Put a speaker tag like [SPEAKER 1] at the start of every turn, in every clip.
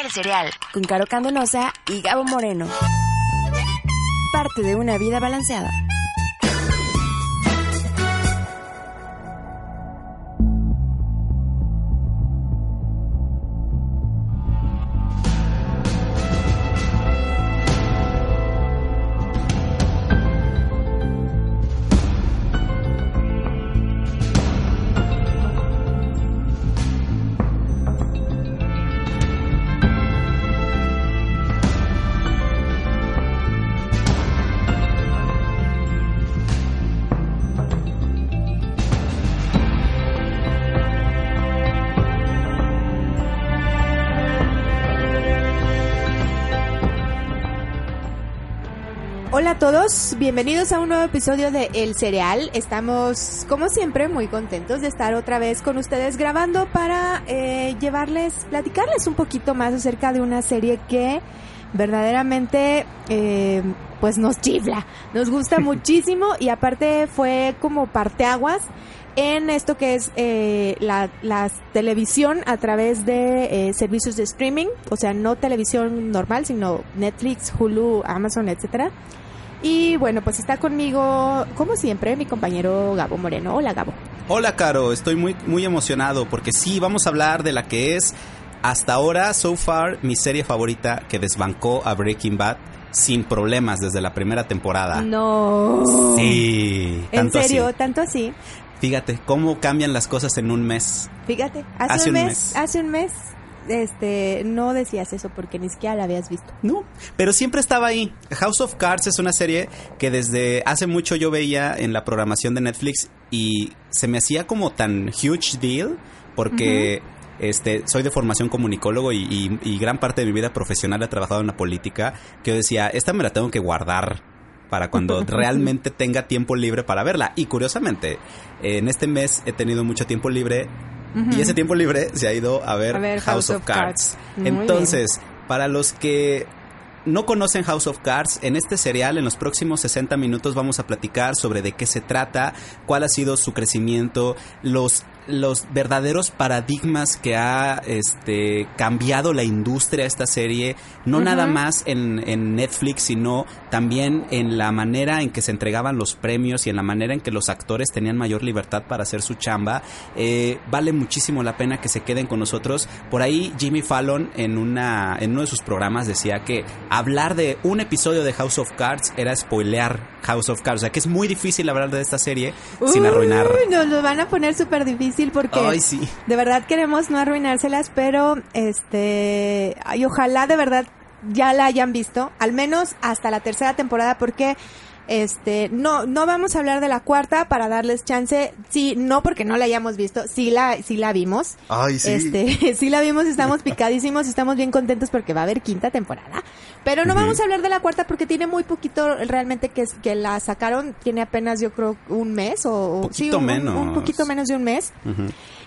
[SPEAKER 1] El cereal. Con Caro Candonosa y Gabo Moreno. Parte de una vida balanceada.
[SPEAKER 2] Hola a todos, bienvenidos a un nuevo episodio de El Cereal. Estamos, como siempre, muy contentos de estar otra vez con ustedes grabando para eh, llevarles, platicarles un poquito más acerca de una serie que verdaderamente, eh, pues nos chifla, nos gusta muchísimo y aparte fue como parteaguas en esto que es eh, la, la televisión a través de eh, servicios de streaming, o sea, no televisión normal, sino Netflix, Hulu, Amazon, etcétera. Y bueno, pues está conmigo, como siempre, mi compañero Gabo Moreno. Hola, Gabo.
[SPEAKER 3] Hola, Caro. Estoy muy, muy emocionado porque sí, vamos a hablar de la que es hasta ahora, so far, mi serie favorita que desbancó a Breaking Bad sin problemas desde la primera temporada.
[SPEAKER 2] No.
[SPEAKER 3] Sí.
[SPEAKER 2] ¿En serio?
[SPEAKER 3] así.
[SPEAKER 2] ¿Tanto así?
[SPEAKER 3] Fíjate cómo cambian las cosas en un mes.
[SPEAKER 2] Fíjate, hace,
[SPEAKER 3] Hace
[SPEAKER 2] un,
[SPEAKER 3] un
[SPEAKER 2] mes,
[SPEAKER 3] mes.
[SPEAKER 2] hace un mes, este, no decías eso porque ni siquiera la habías visto.
[SPEAKER 3] No, pero siempre estaba ahí. House of Cards es una serie que desde hace mucho yo veía en la programación de Netflix y se me hacía como tan huge deal porque este soy de formación comunicólogo y, y- y gran parte de mi vida profesional he trabajado en la política que yo decía, esta me la tengo que guardar para cuando realmente tenga tiempo libre para verla. Y curiosamente, en este mes he tenido mucho tiempo libre y ese tiempo libre se ha ido a ver,
[SPEAKER 2] A ver
[SPEAKER 3] House, of Cards. Entonces, para los que no conocen House of Cards, en este serial, en los próximos 60 minutos vamos a platicar sobre de qué se trata, cuál ha sido su crecimiento, los los verdaderos paradigmas que ha este cambiado la industria esta serie, no nada más en, en Netflix, sino también en la manera en que se entregaban los premios y en la manera en que los actores tenían mayor libertad para hacer su chamba. Eh, vale muchísimo la pena que se queden con nosotros. Por ahí Jimmy Fallon en una en uno de sus programas decía que hablar de un episodio de House of Cards era spoilear House of Cards, o sea que es muy difícil hablar de esta serie sin arruinar.
[SPEAKER 2] Nos lo van a poner súper difícil porque
[SPEAKER 3] Ay, sí.
[SPEAKER 2] de verdad queremos no arruinárselas, pero este, ay, ojalá de verdad ya la hayan visto, al menos hasta la tercera temporada, porque este, no, no vamos a hablar de la cuarta para darles chance, sí, no porque no la hayamos visto, sí la, sí la vimos.
[SPEAKER 3] Ay,
[SPEAKER 2] Este, sí la vimos, estamos picadísimos y estamos bien contentos porque va a haber quinta temporada. Pero no vamos a hablar de la cuarta porque tiene muy poquito realmente que, que la sacaron, tiene apenas yo creo un mes o sí,
[SPEAKER 3] Poquito
[SPEAKER 2] un-
[SPEAKER 3] menos.
[SPEAKER 2] un poquito menos de un mes.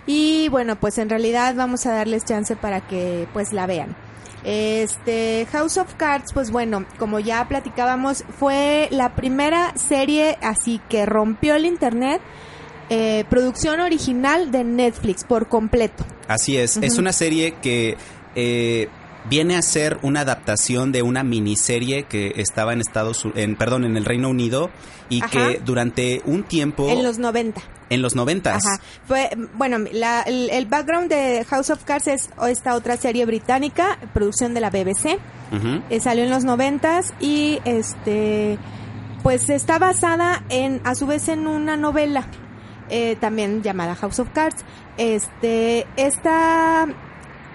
[SPEAKER 2] Y bueno, pues en realidad vamos a darles chance para que pues la vean. Este House of Cards, pues bueno, como ya platicábamos, fue la primera serie así que rompió el internet. eh, producción original de Netflix por completo.
[SPEAKER 3] Así es, es una serie que eh, viene a ser una adaptación de una miniserie que estaba en Estados en perdón, en el Reino Unido y
[SPEAKER 2] Ajá.
[SPEAKER 3] que durante un tiempo
[SPEAKER 2] En los 90.
[SPEAKER 3] en los noventas.
[SPEAKER 2] Ajá. Fue, bueno, la- el, el background de House of Cards es esta otra serie británica, producción de la BBC.
[SPEAKER 3] Ujú.
[SPEAKER 2] Eh, salió en los noventas y este pues está basada en a su vez en una novela eh, también llamada House of Cards este esta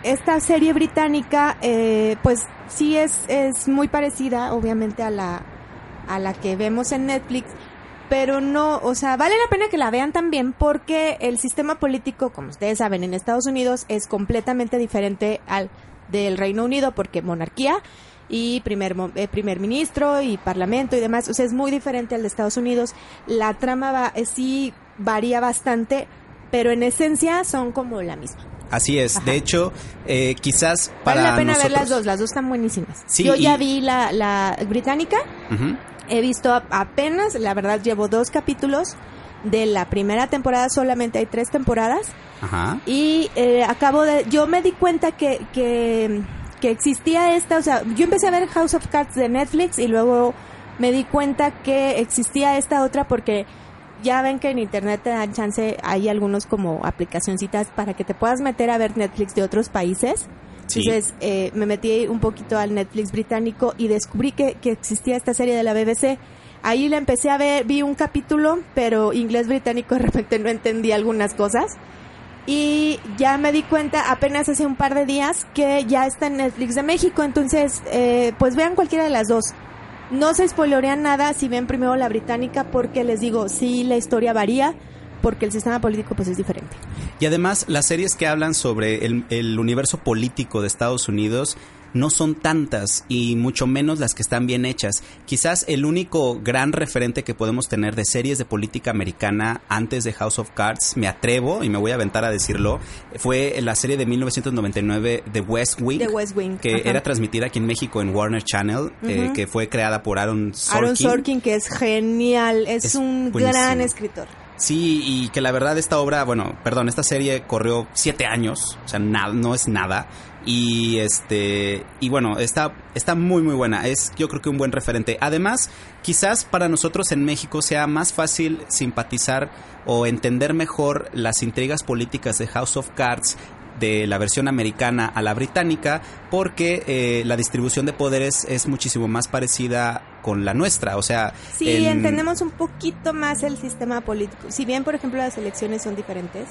[SPEAKER 2] esta serie británica eh, pues sí es es muy parecida obviamente a la a la que vemos en Netflix pero no, o sea, vale la pena que la vean también porque el sistema político, como ustedes saben, en Estados Unidos es completamente diferente al del Reino Unido porque monarquía y primer, eh, primer ministro y parlamento y demás, o sea, es muy diferente al de Estados Unidos. La trama va, eh, sí varía bastante, pero en esencia son como la misma.
[SPEAKER 3] Así es.
[SPEAKER 2] Ajá.
[SPEAKER 3] De hecho, eh, quizás para
[SPEAKER 2] vale la pena ver las dos, las dos están buenísimas.
[SPEAKER 3] Sí,
[SPEAKER 2] Yo
[SPEAKER 3] y-
[SPEAKER 2] ya vi la, la británica. He visto apenas, la verdad llevo dos capítulos de la primera temporada, solamente hay tres temporadas.
[SPEAKER 3] Ajá.
[SPEAKER 2] Y eh, acabo de, yo me di cuenta que, que que existía esta, o sea, yo empecé a ver House of Cards de Netflix y luego me di cuenta que existía esta otra porque ya ven que en internet te dan chance, hay algunos como aplicacioncitas para que te puedas meter a ver Netflix de otros países. Entonces eh, me metí un poquito al Netflix británico y descubrí que, que existía esta serie de la BBC. Ahí la empecé a ver, vi un capítulo, pero inglés británico de repente no entendí algunas cosas. Y ya me di cuenta apenas hace un par de días que ya está en Netflix de México. Entonces, eh, pues vean cualquiera de las dos. No se spoilerean nada si ven primero la británica porque les digo, sí, la historia varía porque el sistema político pues es diferente.
[SPEAKER 3] Y además las series que hablan sobre el, el universo político de Estados Unidos no son tantas y mucho menos las que están bien hechas. Quizás el único gran referente que podemos tener de series de política americana antes de House of Cards, me atrevo y me voy a aventar a decirlo, fue la serie de 1999 The West Wing,
[SPEAKER 2] The West Wing
[SPEAKER 3] que
[SPEAKER 2] ajá.
[SPEAKER 3] era transmitida aquí en México en Warner Channel, eh, que fue creada por Aaron Sorkin.
[SPEAKER 2] Aaron Sorkin, que es genial, es,
[SPEAKER 3] Es
[SPEAKER 2] un
[SPEAKER 3] buenísimo.
[SPEAKER 2] gran escritor.
[SPEAKER 3] Sí, y que la verdad esta obra, bueno, perdón, esta serie corrió siete años, o sea, no es nada. Y este, y bueno, está, está muy muy buena. Es yo creo que un buen referente. Además, quizás para nosotros en México sea más fácil simpatizar o entender mejor las intrigas políticas de House of Cards de la versión americana a la británica porque eh, la distribución de poderes es muchísimo más parecida con la nuestra o sea
[SPEAKER 2] Sí,
[SPEAKER 3] en-
[SPEAKER 2] entendemos un poquito más el sistema político. Si bien, por ejemplo, las elecciones son diferentes,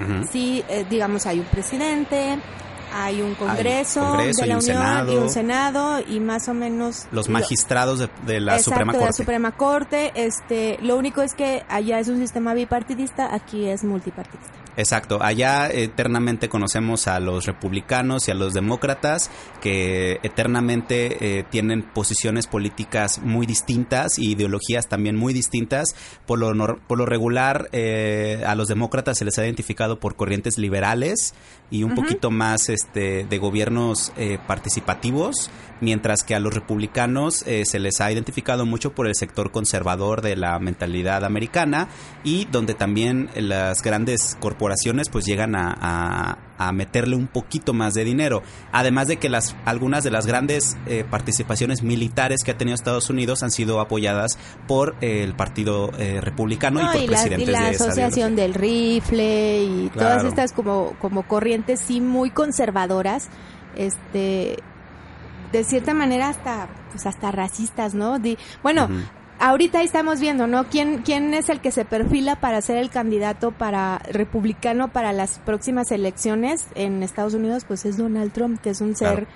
[SPEAKER 3] Ujú.
[SPEAKER 2] sí, eh, digamos, hay un presidente, hay un congreso,
[SPEAKER 3] congreso
[SPEAKER 2] de la
[SPEAKER 3] un
[SPEAKER 2] Unión
[SPEAKER 3] senado.
[SPEAKER 2] y un senado y más o menos
[SPEAKER 3] los
[SPEAKER 2] lo-
[SPEAKER 3] magistrados de, de la
[SPEAKER 2] Exacto,
[SPEAKER 3] Suprema
[SPEAKER 2] de
[SPEAKER 3] Corte
[SPEAKER 2] la Suprema Corte. Este, lo único es que allá es un sistema bipartidista, aquí es multipartidista.
[SPEAKER 3] Exacto, allá eternamente conocemos a los republicanos y a los demócratas que eternamente eh, tienen posiciones políticas muy distintas y ideologías también muy distintas. Por lo, por lo regular eh, a los demócratas se les ha identificado por corrientes liberales y un poquito más este, de gobiernos eh, participativos, mientras que a los republicanos eh, se les ha identificado mucho por el sector conservador de la mentalidad americana y donde también las grandes corporaciones pues llegan a- a meterle un poquito más de dinero. Además de que las algunas de las grandes eh, participaciones militares que ha tenido Estados Unidos han sido apoyadas por eh, el Partido eh, Republicano y por
[SPEAKER 2] y la, y
[SPEAKER 3] presidentes
[SPEAKER 2] la
[SPEAKER 3] de esa
[SPEAKER 2] asociación del rifle y todas estas como, como corrientes sí muy conservadoras, este de cierta manera hasta pues hasta racistas, ¿no? Di- bueno. Ahorita estamos viendo, ¿no? ¿Quién, ¿Quién es el que se perfila para ser el candidato para republicano para las próximas elecciones en Estados Unidos? Pues es Donald Trump, que es un ser
[SPEAKER 3] Claro.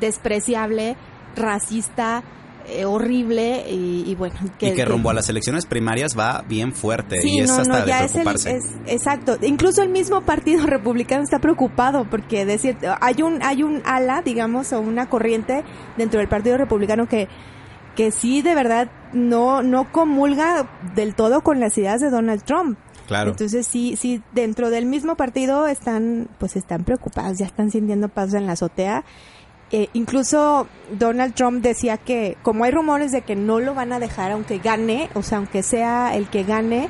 [SPEAKER 2] despreciable, racista, eh, horrible y, y bueno.
[SPEAKER 3] y que rumbo a las elecciones primarias va bien fuerte
[SPEAKER 2] Sí,
[SPEAKER 3] y es
[SPEAKER 2] no,
[SPEAKER 3] hasta
[SPEAKER 2] no,
[SPEAKER 3] de
[SPEAKER 2] ya es, el,
[SPEAKER 3] preocuparse.
[SPEAKER 2] es exacto. Incluso el mismo partido republicano está preocupado porque decir, hay un hay un ala, digamos, o una corriente dentro del partido republicano que que sí de verdad no no comulga del todo con las ideas de Donald Trump.
[SPEAKER 3] Claro.
[SPEAKER 2] Entonces sí sí dentro del mismo partido están pues están preocupados, ya están sintiendo pasos en la azotea. Eh, incluso Donald Trump decía que como hay rumores de que no lo van a dejar aunque gane, o sea, aunque sea el que gane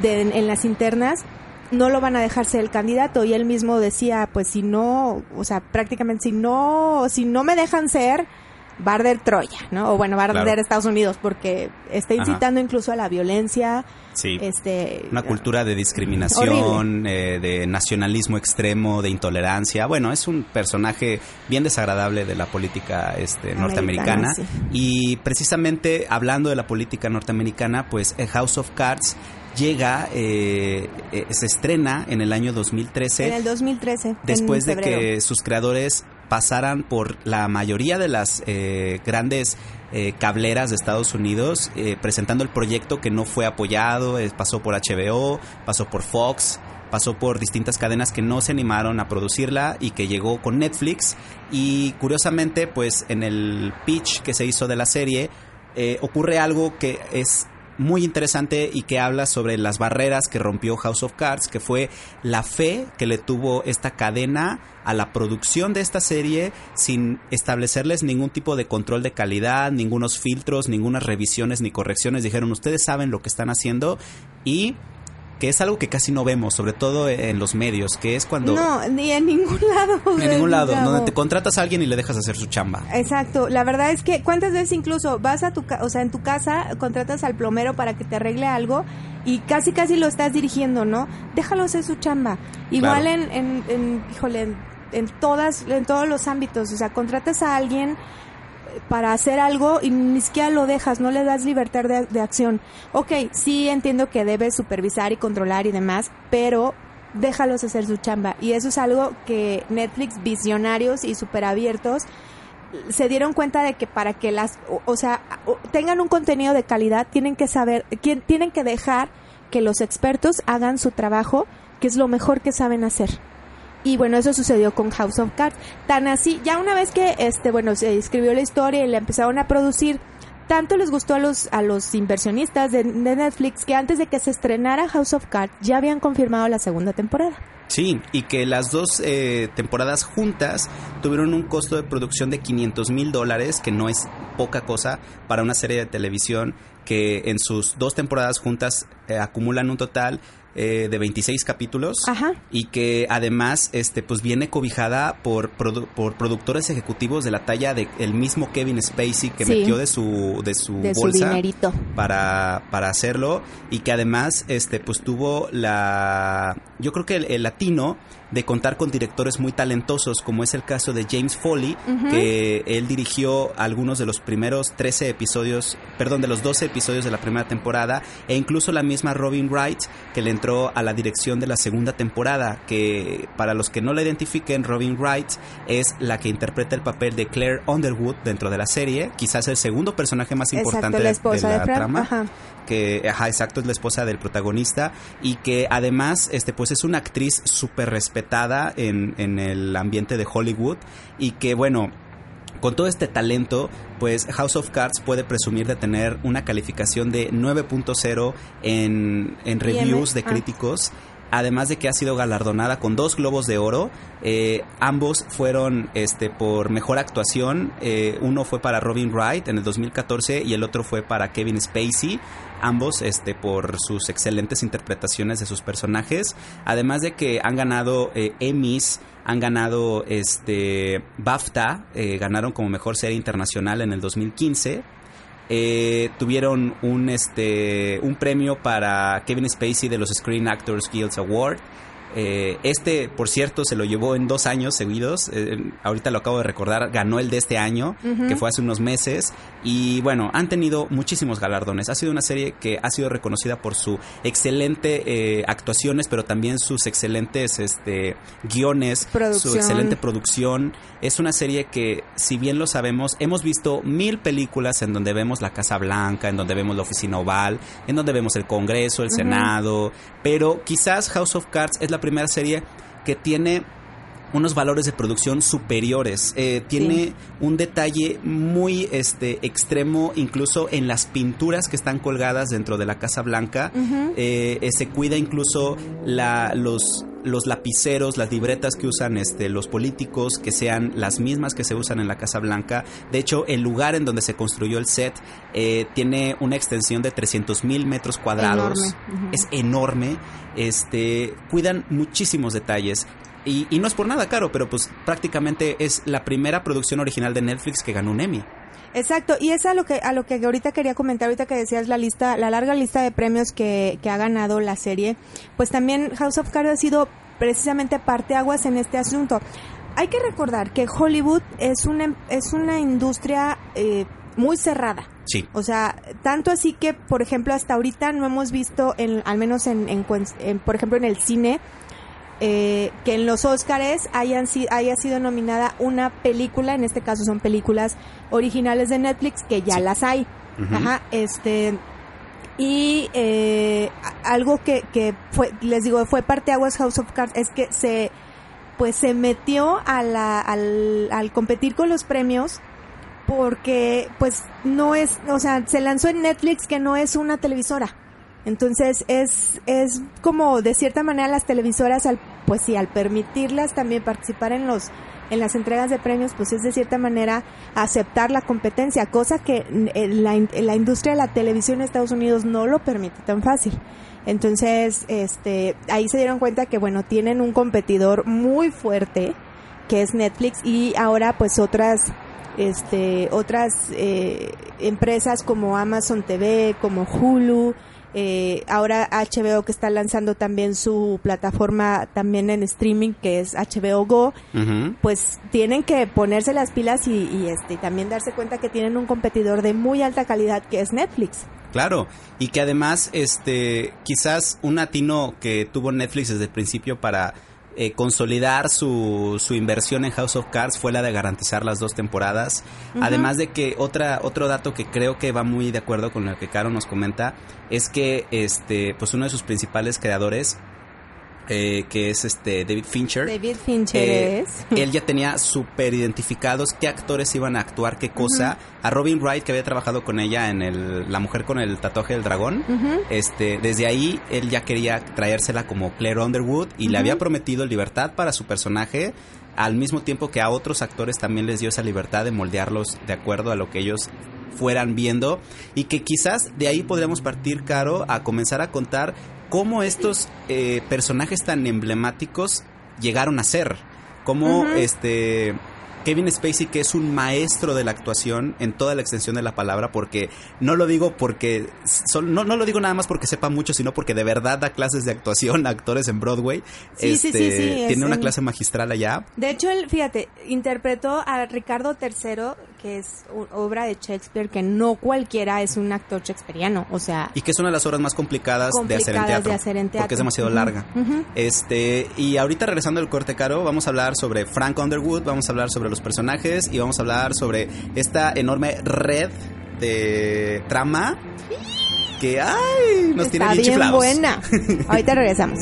[SPEAKER 2] de- en las internas, no lo van a dejar ser el candidato y él mismo decía, pues si no, o sea, prácticamente si no, si no me dejan ser, va a arder Troya, ¿no? O bueno, va a arder
[SPEAKER 3] Claro.
[SPEAKER 2] Estados Unidos porque está
[SPEAKER 3] Ajá.
[SPEAKER 2] incitando incluso a la violencia,
[SPEAKER 3] Sí.
[SPEAKER 2] este,
[SPEAKER 3] Una cultura de discriminación, eh, de nacionalismo extremo, de intolerancia. Bueno, es un personaje bien desagradable de la política este, norteamericana.
[SPEAKER 2] Americana,
[SPEAKER 3] Y precisamente hablando de la política norteamericana, pues eh, House of Cards llega, eh, eh, se estrena en el año 2013
[SPEAKER 2] en el 2013.
[SPEAKER 3] después de que sus creadores pasaran por la mayoría de las eh, grandes eh, cableras de Estados Unidos eh, presentando el proyecto que no fue apoyado, eh, pasó por HBO, pasó por Fox, pasó por distintas cadenas que no se animaron a producirla y que llegó con Netflix. Y curiosamente pues en el pitch que se hizo de la serie ocurre algo que es muy interesante y que habla sobre las barreras que rompió House of Cards, que fue la fe que le tuvo esta cadena a la producción de esta serie sin establecerles ningún tipo de control de calidad, ningunos filtros, ninguna revisiones ni correcciones. Dijeron, ustedes saben lo que están haciendo y que es algo que casi no vemos, sobre todo en los medios, que es cuando...
[SPEAKER 2] No, ni en ningún lado.
[SPEAKER 3] En ningún lado, donde te contratas a alguien y le dejas hacer su chamba.
[SPEAKER 2] Exacto, la verdad es que cuántas veces incluso vas a tu, o sea, en tu casa contratas al plomero para que te arregle algo y casi casi lo estás dirigiendo, ¿no? Déjalo hacer su chamba. Igual
[SPEAKER 3] Claro.
[SPEAKER 2] en, en, en, híjole, en, en todas, en todos los ámbitos, o sea, contratas a alguien eh, para hacer algo y ni siquiera lo dejas, no le das libertad de, acción. Ok, sí entiendo que debes supervisar y controlar y demás, pero déjalos hacer su chamba. Y eso es algo que Netflix, visionarios y super abiertos, se dieron cuenta de que para que las, o, sea, tengan un contenido de calidad, tienen que saber, quien- tienen que dejar que los expertos hagan su trabajo, que es lo mejor que saben hacer. Y bueno, eso sucedió con House of Cards. Tan así, ya una vez que este, bueno, se escribió la historia y la empezaron a producir, tanto les gustó a los, a los inversionistas de, Netflix que antes de que se estrenara House of Cards ya habían confirmado la segunda temporada.
[SPEAKER 3] Sí, y que las dos eh, temporadas juntas tuvieron un costo de producción de 500 mil dólares, que no es poca cosa para una serie de televisión que en sus dos temporadas juntas eh, acumulan un total eh, de 26 capítulos
[SPEAKER 2] Ajá.
[SPEAKER 3] y que además este pues viene cobijada por produ- por productores ejecutivos de la talla de el mismo Kevin Spacey que
[SPEAKER 2] Sí.
[SPEAKER 3] metió de su de su
[SPEAKER 2] De su
[SPEAKER 3] bolsa
[SPEAKER 2] dinerito.
[SPEAKER 3] para, para hacerlo y que además este pues tuvo la yo creo que el, el latino de contar con directores muy talentosos como es el caso de James Foley que él dirigió algunos de los primeros 13 episodios perdón de los 12 episodios de la primera temporada e incluso la misma Robin Wright que le entró a la dirección de la segunda temporada que para los que no la identifiquen Robin Wright es la que interpreta el papel de Claire Underwood dentro de la serie quizás el segundo personaje más importante
[SPEAKER 2] Exacto, la esposa de,
[SPEAKER 3] la
[SPEAKER 2] Frank.
[SPEAKER 3] trama
[SPEAKER 2] Ajá.
[SPEAKER 3] Que ajá, exacto es la esposa del protagonista y que además este pues es una actriz súper respetada en, en el ambiente de Hollywood y que bueno con todo este talento, pues House of Cards puede presumir de tener una calificación de 9.0 en, en reviews de
[SPEAKER 2] ah.
[SPEAKER 3] críticos. Además de que ha sido galardonada con dos globos de oro, eh, ambos fueron este por mejor actuación. Eh, uno fue para Robin Wright en el 2014 y el otro fue para Kevin Spacey. Ambos este por sus excelentes interpretaciones de sus personajes. Además de que han ganado eh, Emmys, han ganado este BAFTA, eh, ganaron como mejor serie internacional en el 2015. Eh, tuvieron un este un premio para Kevin Spacey de los Screen Actors Guild Award. Eh, este, por cierto, se lo llevó en dos años seguidos. Eh, ahorita lo acabo de recordar. Ganó el de este año, que fue hace unos meses. Y bueno, han tenido muchísimos galardones. Ha sido una serie que ha sido reconocida por su excelente eh, actuaciones, pero también sus excelentes este, guiones, su excelente producción. Es una serie que, si bien lo sabemos, hemos visto mil películas en donde vemos la Casa Blanca, en donde vemos la Oficina Oval, en donde vemos el Congreso, el. Senado, pero quizás House of Cards es la primera serie que tiene unos valores de producción superiores. Eh, tiene
[SPEAKER 2] Sí.
[SPEAKER 3] un detalle muy este extremo, incluso en las pinturas que están colgadas dentro de la Casa Blanca. Eh, eh, se cuida incluso la, los los lapiceros, las libretas que usan este, los políticos, que sean las mismas que se usan en la Casa Blanca. De hecho, el lugar en donde se construyó el set eh, tiene una extensión de 300 mil metros cuadrados.
[SPEAKER 2] Enorme.
[SPEAKER 3] Es enorme. Este, cuidan muchísimos detalles. Y, y no es por nada caro, pero pues prácticamente es la primera producción original de Netflix que ganó un Emmy.
[SPEAKER 2] Exacto, y es a lo que a lo que ahorita quería comentar, ahorita que decías la lista, la larga lista de premios que, que ha ganado la serie, pues también House of Cards ha sido precisamente parteaguas en este asunto. Hay que recordar que Hollywood es una es una industria eh, muy cerrada.
[SPEAKER 3] Sí.
[SPEAKER 2] O sea, tanto así que, por ejemplo, hasta ahorita no hemos visto, en, al menos en, en en, por ejemplo, en el cine, eh, que en los Óscares hayan haya sido nominada una película, en este caso son películas originales de Netflix, que ya
[SPEAKER 3] Sí.
[SPEAKER 2] las hay. Ajá, este... Y eh, algo que, que fue, les digo, fue parteaguas House of Cards, es que se, pues se metió a la, al, al competir con los premios porque pues no es, o sea, se lanzó en Netflix que no es una televisora. Entonces es, es como de cierta manera las televisoras al, pues sí, al permitirlas también participar en los, en las entregas de premios, pues es de cierta manera aceptar la competencia, cosa que eh, la, la industria de la televisión en Estados Unidos no lo permite tan fácil. Entonces, este, ahí se dieron cuenta que, bueno, tienen un competidor muy fuerte, que es Netflix, y ahora pues otras, este, otras eh, empresas como Amazon TV, como Hulu, eh, ahora HBO que está lanzando también su plataforma también en streaming que es HBO Go,
[SPEAKER 3] Ujú.
[SPEAKER 2] pues tienen que ponerse las pilas y, y, este también darse cuenta que tienen un competidor de muy alta calidad que es Netflix.
[SPEAKER 3] Claro, y que además, este, quizás un atino que tuvo Netflix desde el principio para eh, consolidar su, su inversión en House of Cards fue la de garantizar las dos temporadas. Además de que otra, otro dato que creo que va muy de acuerdo con lo que Caro nos comenta es que este, pues uno de sus principales creadores, eh, que es este David Fincher,
[SPEAKER 2] David Fincher
[SPEAKER 3] eh,
[SPEAKER 2] es.
[SPEAKER 3] él ya tenía súper identificados qué actores iban a actuar qué cosa. A Robin Wright, que había trabajado con ella en el La mujer con el tatuaje del dragón, este, desde ahí él ya quería traérsela como Claire Underwood y le había prometido libertad para su personaje, al mismo tiempo que a otros actores también les dio esa libertad de moldearlos de acuerdo a lo que ellos fueran viendo. Y que quizás de ahí podríamos partir, Caro, a comenzar a contar cómo estos eh, personajes tan emblemáticos llegaron a ser. Cómo este Kevin Spacey, que es un maestro de la actuación en toda la extensión de la palabra, porque no lo digo porque sol- no, no lo digo nada más porque sepa mucho, sino porque de verdad da clases de actuación a actores en Broadway.
[SPEAKER 2] Sí, sí, sí,
[SPEAKER 3] Este,
[SPEAKER 2] sí,
[SPEAKER 3] tiene una
[SPEAKER 2] en-
[SPEAKER 3] clase magistral allá.
[SPEAKER 2] De hecho, él, fíjate, interpretó a Ricardo III, que es obra de Shakespeare, que no cualquiera es un actor shakespeariano, o sea,
[SPEAKER 3] Y que es una de las obras más complicadas, de hacer en teatro.
[SPEAKER 2] de hacer en teatro.
[SPEAKER 3] Porque es demasiado larga. Este, y ahorita regresando al corte caro, vamos a hablar sobre Frank Underwood, vamos a hablar sobre los personajes y vamos a hablar sobre esta enorme red de trama que ay, nos tiene
[SPEAKER 2] Está
[SPEAKER 3] bien,
[SPEAKER 2] bien
[SPEAKER 3] chiflados.
[SPEAKER 2] buena. Ahorita regresamos.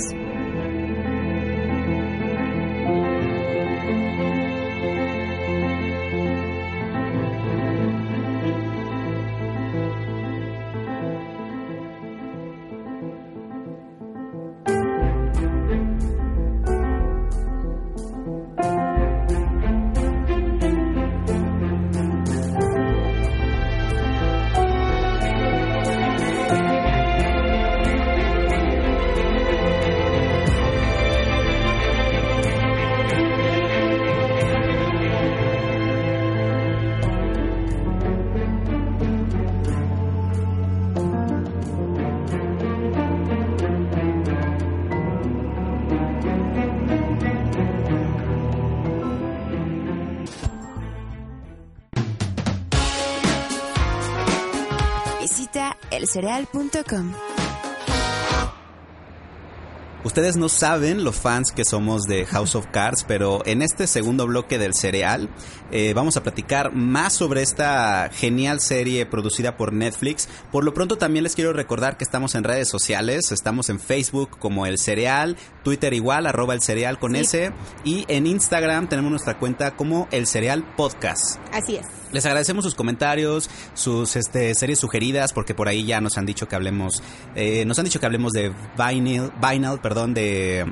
[SPEAKER 3] Ustedes no saben los fans que somos de House of Cards, pero en este segundo bloque del cereal eh, vamos a platicar más sobre esta genial serie producida por Netflix. Por lo pronto también les quiero recordar que estamos en redes sociales, estamos en Facebook como El Cereal, Twitter igual, arroba El Cereal con
[SPEAKER 2] Sí.
[SPEAKER 3] S, y en Instagram tenemos nuestra cuenta como El Cereal Podcast.
[SPEAKER 2] Así es.
[SPEAKER 3] Les agradecemos sus comentarios, sus este, series sugeridas, porque por ahí ya nos han dicho que hablemos, eh, nos han dicho que hablemos de Vinyl, Vinyl, perdón, de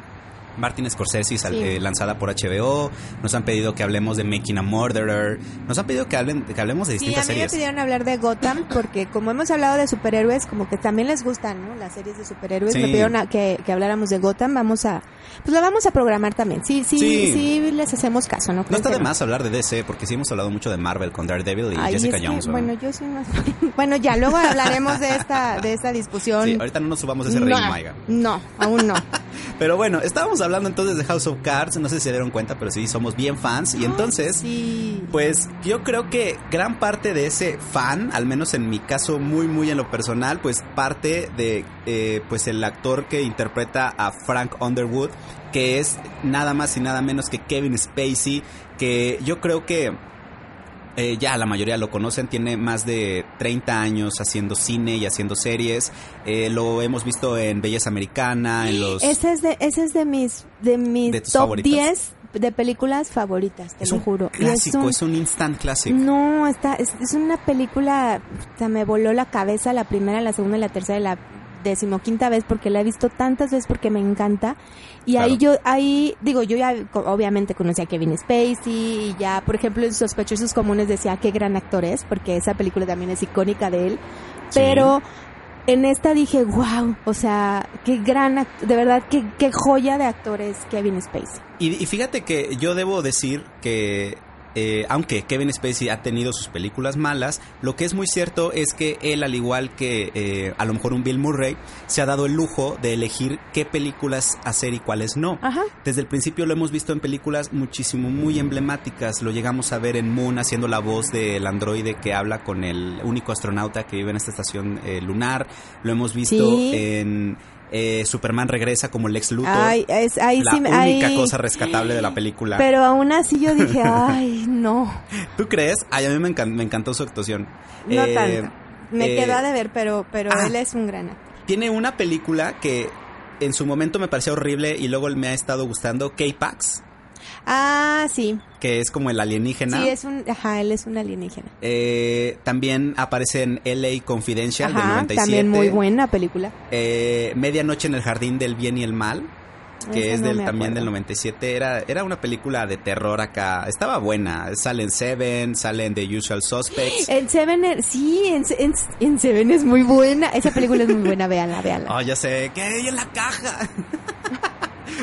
[SPEAKER 3] Martin Scorsese, sal-
[SPEAKER 2] Sí.
[SPEAKER 3] eh, lanzada por HBO. Nos han pedido que hablemos de Making a Murderer. Nos han pedido que hablen, que hablemos de
[SPEAKER 2] Sí, a
[SPEAKER 3] distintas
[SPEAKER 2] mí me
[SPEAKER 3] series.
[SPEAKER 2] pidieron hablar de Gotham porque como hemos hablado de superhéroes, como que también les gustan, ¿no? Las series de superhéroes.
[SPEAKER 3] Sí.
[SPEAKER 2] Me pidieron a- que, que habláramos de Gotham. Vamos a, pues la vamos a programar también. Sí, sí,
[SPEAKER 3] Sí.
[SPEAKER 2] sí, les hacemos caso, ¿no?
[SPEAKER 3] No está de más hablar de DC, porque sí hemos hablado mucho de Marvel con Daredevil y
[SPEAKER 2] Ay,
[SPEAKER 3] Jessica Jones. ¿no?
[SPEAKER 2] Bueno, yo soy más. bueno, ya, luego hablaremos de esta, de esta discusión.
[SPEAKER 3] Sí, ahorita no nos subamos a ese
[SPEAKER 2] no,
[SPEAKER 3] ring, Maiga.
[SPEAKER 2] no, aún no.
[SPEAKER 3] Pero bueno, estábamos hablando entonces de House of Cards. No sé si se dieron cuenta, pero sí, somos bien fans. Y entonces,
[SPEAKER 2] Sí.
[SPEAKER 3] Pues yo creo que gran parte de ese fan, al menos en mi caso muy muy en lo personal, pues parte de eh, pues el actor que interpreta a Frank Underwood, que es nada más y nada menos que Kevin Spacey, que yo creo que eh, ya la mayoría lo conocen, tiene más de 30 años haciendo cine y haciendo series. Eh, lo hemos visto en Belleza Americana, en los...
[SPEAKER 2] Ese es de, ese es de mis, de mis
[SPEAKER 3] ¿De
[SPEAKER 2] top
[SPEAKER 3] favoritas?
[SPEAKER 2] 10 de películas favoritas, te
[SPEAKER 3] es
[SPEAKER 2] lo
[SPEAKER 3] un
[SPEAKER 2] juro.
[SPEAKER 3] Clásico,
[SPEAKER 2] un-
[SPEAKER 3] es un instant classic.
[SPEAKER 2] No, está, es, es una película, o sea, me voló la cabeza la primera, la segunda y la tercera y la decimoquinta vez porque la he visto tantas veces porque me encanta. Y ahí yo, ahí, digo, yo ya obviamente conocí a Kevin Spacey y ya, por ejemplo, en Sospechosos Comunes decía qué gran actor es, porque esa película también es icónica de él.
[SPEAKER 3] Sí.
[SPEAKER 2] Pero en esta dije, wow, o sea, qué gran, de verdad, qué, qué joya de actores Kevin Spacey.
[SPEAKER 3] Y, y fíjate que yo debo decir que, eh, aunque Kevin Spacey ha tenido sus películas malas, lo que es muy cierto es que él, al igual que eh, a lo mejor un Bill Murray, se ha dado el lujo de elegir qué películas hacer y cuáles no.
[SPEAKER 2] Ajá.
[SPEAKER 3] Desde el principio lo hemos visto en películas muchísimo, muy emblemáticas. Lo llegamos a ver en Moon haciendo la voz del androide que habla con el único astronauta que vive en esta estación eh, lunar. Lo hemos visto
[SPEAKER 2] Sí.
[SPEAKER 3] en eh, Superman Regresa como Lex Luthor.
[SPEAKER 2] Ay, es, ahí
[SPEAKER 3] la
[SPEAKER 2] sí,
[SPEAKER 3] única cosa rescatable de la película.
[SPEAKER 2] Pero aún así yo dije, ay, no,
[SPEAKER 3] ¿Tú crees? Ay, a mí me, encan- me encantó su actuación.
[SPEAKER 2] no
[SPEAKER 3] Eh,
[SPEAKER 2] tanto. Me
[SPEAKER 3] eh,
[SPEAKER 2] quedó a deber, pero, pero
[SPEAKER 3] ah.
[SPEAKER 2] él es un gran actor.
[SPEAKER 3] Tiene una película que en su momento me pareció horrible y luego me ha estado gustando, K-Pax,
[SPEAKER 2] Ah, sí,
[SPEAKER 3] que es como el alienígena.
[SPEAKER 2] sí, es un, ajá, él es un alienígena.
[SPEAKER 3] Eh, también aparece en LA Confidential del
[SPEAKER 2] Ajá,
[SPEAKER 3] 97.
[SPEAKER 2] también muy buena película.
[SPEAKER 3] Eh, Medianoche en el Jardín del Bien y el Mal, que es del, también del
[SPEAKER 2] acuerdo.
[SPEAKER 3] 97. Era, era una película de terror acá. Estaba buena. Salen Seven, salen The Usual Suspects.
[SPEAKER 2] En Seven, sí, en, en, en Seven es muy buena. Esa película es muy buena, véanla, véanla.
[SPEAKER 3] Oh, ya sé, que hay en la caja.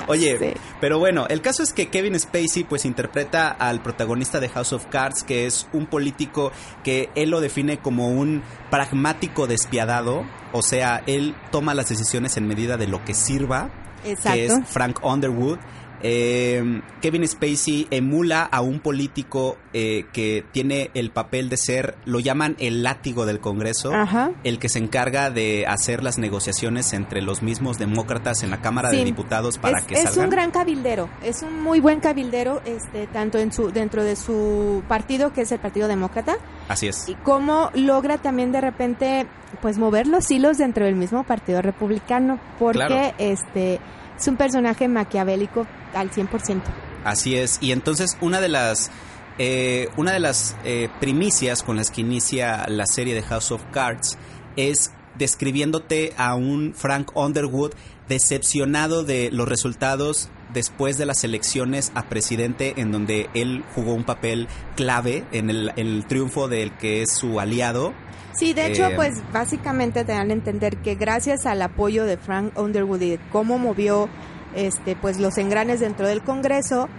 [SPEAKER 3] Oye, pero bueno, el caso es que Kevin Spacey pues interpreta al protagonista de House of Cards, que es un político que él lo define como un pragmático despiadado, o sea, él toma las decisiones en medida de lo que sirva, que es
[SPEAKER 2] Exacto.
[SPEAKER 3] Frank Underwood. Eh, Kevin Spacey emula a un político eh, que tiene el papel de ser, lo llaman el látigo del Congreso,
[SPEAKER 2] Ajá.
[SPEAKER 3] el que se encarga de hacer las negociaciones entre los mismos demócratas en la Cámara de. Diputados para
[SPEAKER 2] es,
[SPEAKER 3] que
[SPEAKER 2] es
[SPEAKER 3] salgan.
[SPEAKER 2] un gran cabildero, es un muy buen cabildero, este, tanto en su, dentro de su partido, que es el Partido Demócrata,
[SPEAKER 3] Así es.
[SPEAKER 2] y cómo logra también de repente, pues mover los hilos dentro del mismo Partido Republicano, porque
[SPEAKER 3] Claro.
[SPEAKER 2] este es un personaje maquiavélico al 100%.
[SPEAKER 3] Así es. Y entonces una de las eh, una de las eh, primicias con las que inicia la serie de House of Cards es describiéndote a un Frank Underwood decepcionado de los resultados después de las elecciones a presidente en donde él jugó un papel clave en el, triunfo del que es su aliado.
[SPEAKER 2] Sí, de hecho,
[SPEAKER 3] Eh,
[SPEAKER 2] pues básicamente te dan a entender que gracias al apoyo de Frank Underwood y de cómo movió este pues los engranes dentro del Congreso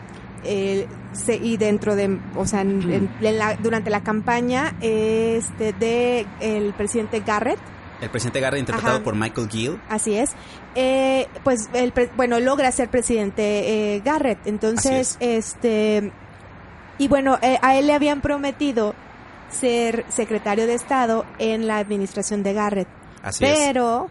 [SPEAKER 2] eh, se- y dentro de, o sea, en- en- en la- durante la campaña este de el presidente Garrett,
[SPEAKER 3] El presidente Garrett interpretado
[SPEAKER 2] Ajá.
[SPEAKER 3] por Michael Gill.
[SPEAKER 2] así es, eh, pues el pre- bueno logra ser presidente eh, Garrett, entonces
[SPEAKER 3] Así
[SPEAKER 2] este y bueno eh, a él le habían prometido ser secretario de Estado en la administración de Garrett.
[SPEAKER 3] Así es.
[SPEAKER 2] Pero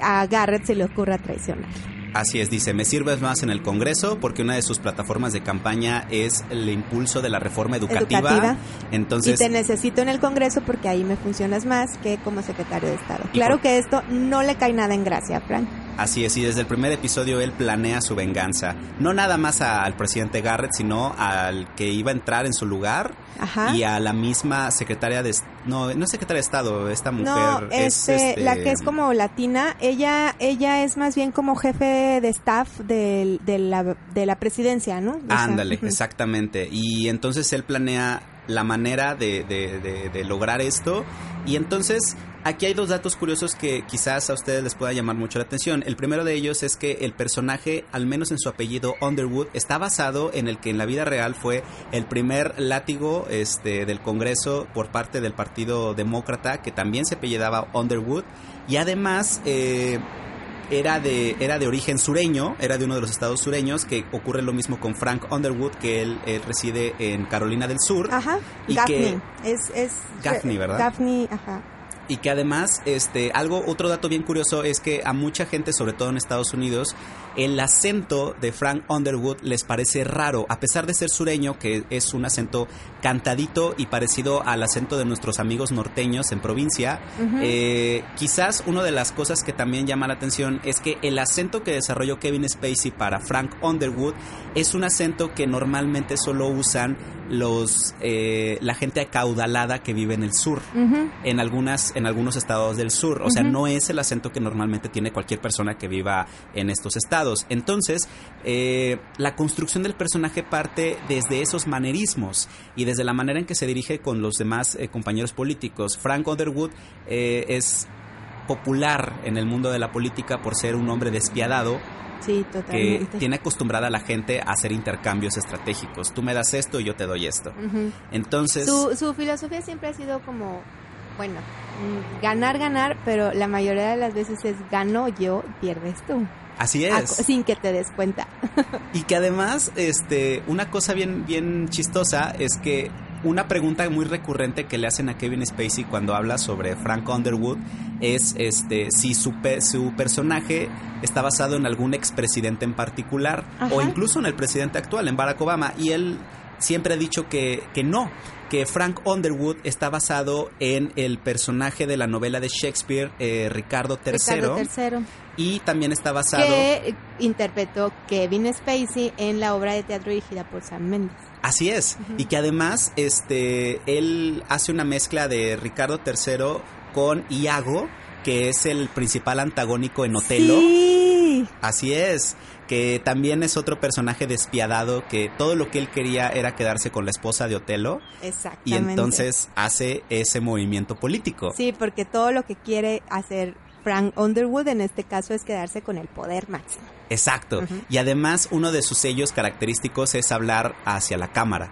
[SPEAKER 2] a Garrett se le ocurre traicionar.
[SPEAKER 3] Así es, dice, me sirves más en el Congreso porque una de sus plataformas de campaña es el impulso de la reforma educativa.
[SPEAKER 2] Educativa.
[SPEAKER 3] Entonces,
[SPEAKER 2] y te necesito en el Congreso porque ahí me funcionas más que como secretario de Estado. Claro
[SPEAKER 3] por-
[SPEAKER 2] que esto no le cae nada en gracia, Frank.
[SPEAKER 3] Así es, y desde el primer episodio él planea su venganza. No nada más al presidente Garrett, sino al que iba a entrar en su lugar
[SPEAKER 2] Ajá.
[SPEAKER 3] y a la misma secretaria de... No, no es secretaria de Estado, esta mujer
[SPEAKER 2] No,
[SPEAKER 3] es...
[SPEAKER 2] este,
[SPEAKER 3] este,
[SPEAKER 2] la que es como latina, ella ella es más bien como jefe de staff de, la, de la presidencia, ¿no? O sea,
[SPEAKER 3] Ándale, exactamente. Y entonces él planea la manera de, de- de- de lograr esto. Y entonces aquí hay dos datos curiosos que quizás a ustedes les pueda llamar mucho la atención. El primero de ellos es que el personaje, al menos en su apellido Underwood, está basado en el que en la vida real fue el primer látigo este, del Congreso por parte del Partido Demócrata, que también se apellidaba Underwood. Y además... eh, era de, era de origen sureño, era de uno de los estados sureños, que ocurre lo mismo con Frank Underwood, que él, él reside en Carolina del Sur.
[SPEAKER 2] Ajá,
[SPEAKER 3] Y
[SPEAKER 2] Gaffney.
[SPEAKER 3] que-
[SPEAKER 2] Es, es,
[SPEAKER 3] Gaffney, ¿verdad?
[SPEAKER 2] Gaffney, ajá.
[SPEAKER 3] Y que además, este, algo, otro dato bien curioso es que a mucha gente, sobre todo en Estados Unidos, el acento de Frank Underwood les parece raro, a pesar de ser sureño, que es un acento cantadito y parecido al acento de nuestros amigos norteños en provincia. Eh, quizás una de las cosas que también llama la atención es que el acento que desarrolló Kevin Spacey para Frank Underwood es un acento que normalmente solo usan los eh, la gente acaudalada que vive en el sur en algunas en algunos estados del sur, o sea, no es el acento que normalmente tiene cualquier persona que viva en estos estados. Entonces, eh, la construcción del personaje parte desde esos manerismos y desde la manera en que se dirige con los demás eh, compañeros políticos. Frank Underwood eh, es popular en el mundo de la política por ser un hombre despiadado
[SPEAKER 2] Sí,
[SPEAKER 3] que tiene acostumbrada a la gente a hacer intercambios estratégicos. Tú me das esto y yo te doy esto. Entonces,
[SPEAKER 2] Su, su filosofía siempre ha sido como, bueno, mm, ganar, ganar, pero la mayoría de las veces es gano yo, pierdes tú.
[SPEAKER 3] Así
[SPEAKER 2] A-
[SPEAKER 3] es.
[SPEAKER 2] sin que te des cuenta.
[SPEAKER 3] Y que además, este, una cosa bien, bien chistosa es que una pregunta muy recurrente que le hacen a Kevin Spacey cuando habla sobre Frank Underwood es este si su, pe- su personaje está basado en algún expresidente en particular
[SPEAKER 2] Ajá.
[SPEAKER 3] o incluso en el presidente actual, en Barack Obama. Y él siempre ha dicho que, que no, que Frank Underwood está basado en el personaje de la novela de Shakespeare, eh, Ricardo III,
[SPEAKER 2] Ricardo III,
[SPEAKER 3] y también está basado...
[SPEAKER 2] que interpretó Kevin Spacey en la obra de teatro dirigida por Sam Mendes.
[SPEAKER 3] Así es, y que además este él hace una mezcla de Ricardo III con Iago, que es el principal antagónico en Otelo.
[SPEAKER 2] Sí.
[SPEAKER 3] Así es, que también es otro personaje despiadado que todo lo que él quería era quedarse con la esposa de Otelo
[SPEAKER 2] Exactamente.
[SPEAKER 3] y entonces hace ese movimiento político.
[SPEAKER 2] Sí, porque todo lo que quiere hacer Frank Underwood en este caso es quedarse con el poder máximo.
[SPEAKER 3] Exacto. Y además uno de sus sellos característicos es hablar hacia la cámara.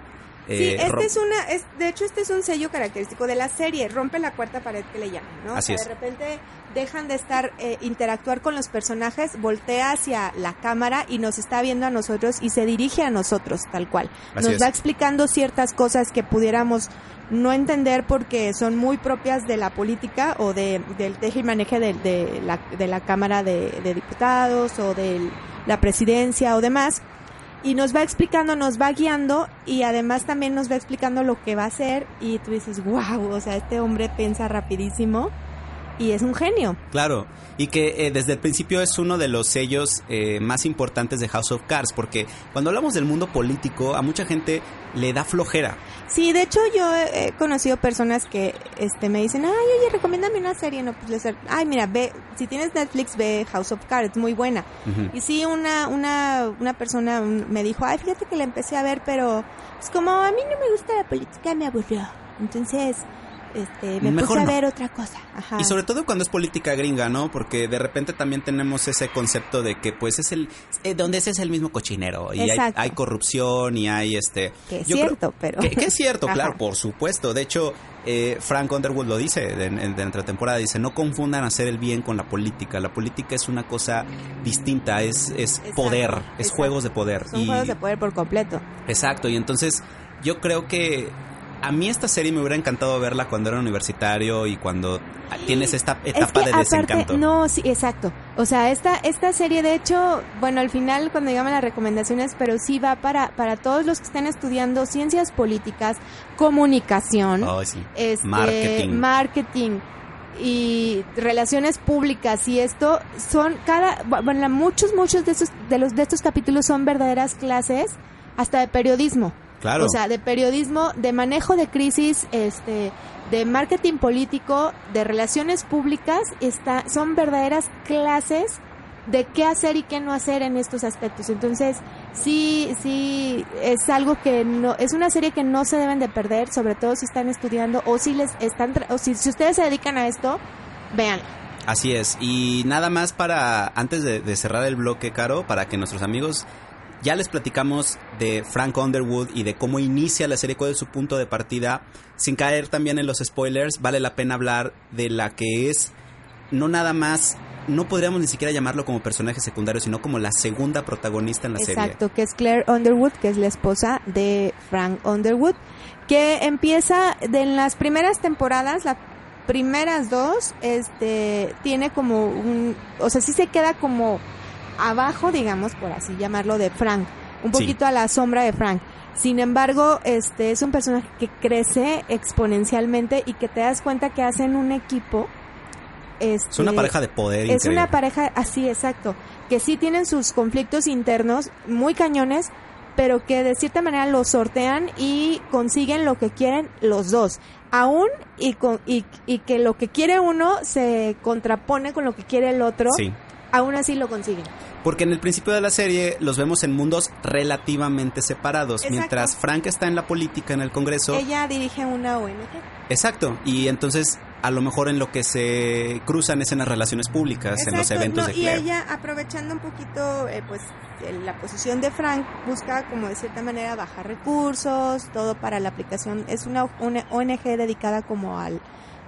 [SPEAKER 2] Sí,
[SPEAKER 3] Eh,
[SPEAKER 2] este es una, es, de hecho este es un sello característico de la serie, rompe la cuarta pared que le llaman, ¿no? O
[SPEAKER 3] Así
[SPEAKER 2] sea,
[SPEAKER 3] es.
[SPEAKER 2] De repente dejan de estar, eh, interactuar con los personajes, voltea hacia la cámara y nos está viendo a nosotros y se dirige a nosotros, tal cual.
[SPEAKER 3] Así
[SPEAKER 2] nos
[SPEAKER 3] es.
[SPEAKER 2] va explicando ciertas cosas que pudiéramos no entender porque son muy propias de la política o de, del teje y maneje de, la, de la Cámara de, de Diputados o de la presidencia o demás. Y nos va explicando, nos va guiando y además también nos va explicando lo que va a hacer. Y tú dices, wow, o sea, este hombre piensa rapidísimo y es un genio.
[SPEAKER 3] Claro, y que eh, desde el principio es uno de los sellos eh, más importantes de House of Cards, porque cuando hablamos del mundo político, a mucha gente le da flojera.
[SPEAKER 2] Sí, de hecho yo he conocido personas que este me dicen, ay, oye, recomiéndame una serie, no, pues ay, mira, ve, si tienes Netflix, ve House of Cards, muy buena. Y sí, una, una, una persona me dijo, ay, fíjate que la empecé a ver, pero es como a mí no me gusta la política, me aburrió. Entonces, este, me
[SPEAKER 3] Mejor
[SPEAKER 2] puse a ver otra cosa. Ajá.
[SPEAKER 3] Y sobre todo cuando es política gringa, ¿no? Porque de repente también tenemos ese concepto de que pues es el eh, donde ese es el mismo cochinero y hay, corrupción y hay este
[SPEAKER 2] Que es
[SPEAKER 3] yo creo-
[SPEAKER 2] cierto, pero...
[SPEAKER 3] que, que es cierto,
[SPEAKER 2] Ajá.
[SPEAKER 3] claro, por supuesto. De hecho, eh, Frank Underwood lo dice de, de- de entre temporada, dice, no confundan hacer el bien con la política. La política es una cosa distinta, es, es
[SPEAKER 2] Exacto,
[SPEAKER 3] poder, es
[SPEAKER 2] exacto.
[SPEAKER 3] juegos de poder.
[SPEAKER 2] Son
[SPEAKER 3] y,
[SPEAKER 2] juegos de poder por completo.
[SPEAKER 3] Exacto, y entonces yo creo que a mí esta serie me hubiera encantado verla cuando era universitario y cuando tienes esta etapa
[SPEAKER 2] es que
[SPEAKER 3] de desencanto.
[SPEAKER 2] aparte, no, sí, exacto. O sea, esta, esta serie, de hecho, bueno, al final cuando digamos las recomendaciones, pero sí va para, para todos los que estén estudiando ciencias políticas, comunicación,
[SPEAKER 3] sí.
[SPEAKER 2] este,
[SPEAKER 3] Marketing.
[SPEAKER 2] marketing y relaciones públicas y esto son cada bueno muchos muchos de estos de los de estos capítulos son verdaderas clases hasta de periodismo
[SPEAKER 3] Claro.
[SPEAKER 2] o sea de periodismo de manejo de crisis este de marketing político de relaciones públicas está son verdaderas clases de qué hacer y qué no hacer en estos aspectos. Entonces, sí, sí, es algo que no, es una serie que no se deben de perder, sobre todo si están estudiando o si les están, o si, si ustedes se dedican a esto, vean.
[SPEAKER 3] Así es. Y nada más para, antes de, de cerrar el bloque, Caro, para que nuestros amigos ya les platicamos de Frank Underwood y de cómo inicia la serie, cuál es su punto de partida. Sin caer también en los spoilers, vale la pena hablar de la que es no nada más, no podríamos ni siquiera llamarlo como personaje secundario, sino como la segunda protagonista en la serie.
[SPEAKER 2] Exacto, que es Claire Underwood, que es la esposa de Frank Underwood, que empieza de en las primeras temporadas, las primeras dos, este, tiene como un, o sea, sí se queda como abajo, digamos, por así llamarlo, de Frank, un
[SPEAKER 3] Sí.
[SPEAKER 2] poquito a la sombra de Frank. Sin embargo, este es un personaje que crece exponencialmente y que te das cuenta que hacen un equipo. Este,
[SPEAKER 3] Es una pareja de poder
[SPEAKER 2] es
[SPEAKER 3] increíble.
[SPEAKER 2] una pareja así, exacto, que sí tienen sus conflictos internos muy cañones, pero que de cierta manera los sortean y consiguen lo que quieren los dos. Aún y, con, y, y que lo que quiere uno se contrapone con lo que quiere el otro,
[SPEAKER 3] Sí.
[SPEAKER 2] aún así lo consiguen.
[SPEAKER 3] Porque en el principio de la serie los vemos en mundos relativamente separados.
[SPEAKER 2] Exacto.
[SPEAKER 3] Mientras Frank está en la política, en el Congreso.
[SPEAKER 2] Ella dirige una ONG.
[SPEAKER 3] Exacto. Y entonces a lo mejor en lo que se cruzan es en las relaciones públicas, en los eventos
[SPEAKER 2] no,
[SPEAKER 3] de
[SPEAKER 2] Y
[SPEAKER 3] Claire.
[SPEAKER 2] ella, aprovechando un poquito, eh, pues, la posición de Frank, busca, como de cierta manera, bajar recursos, todo para la aplicación. Es una, una ONG dedicada como al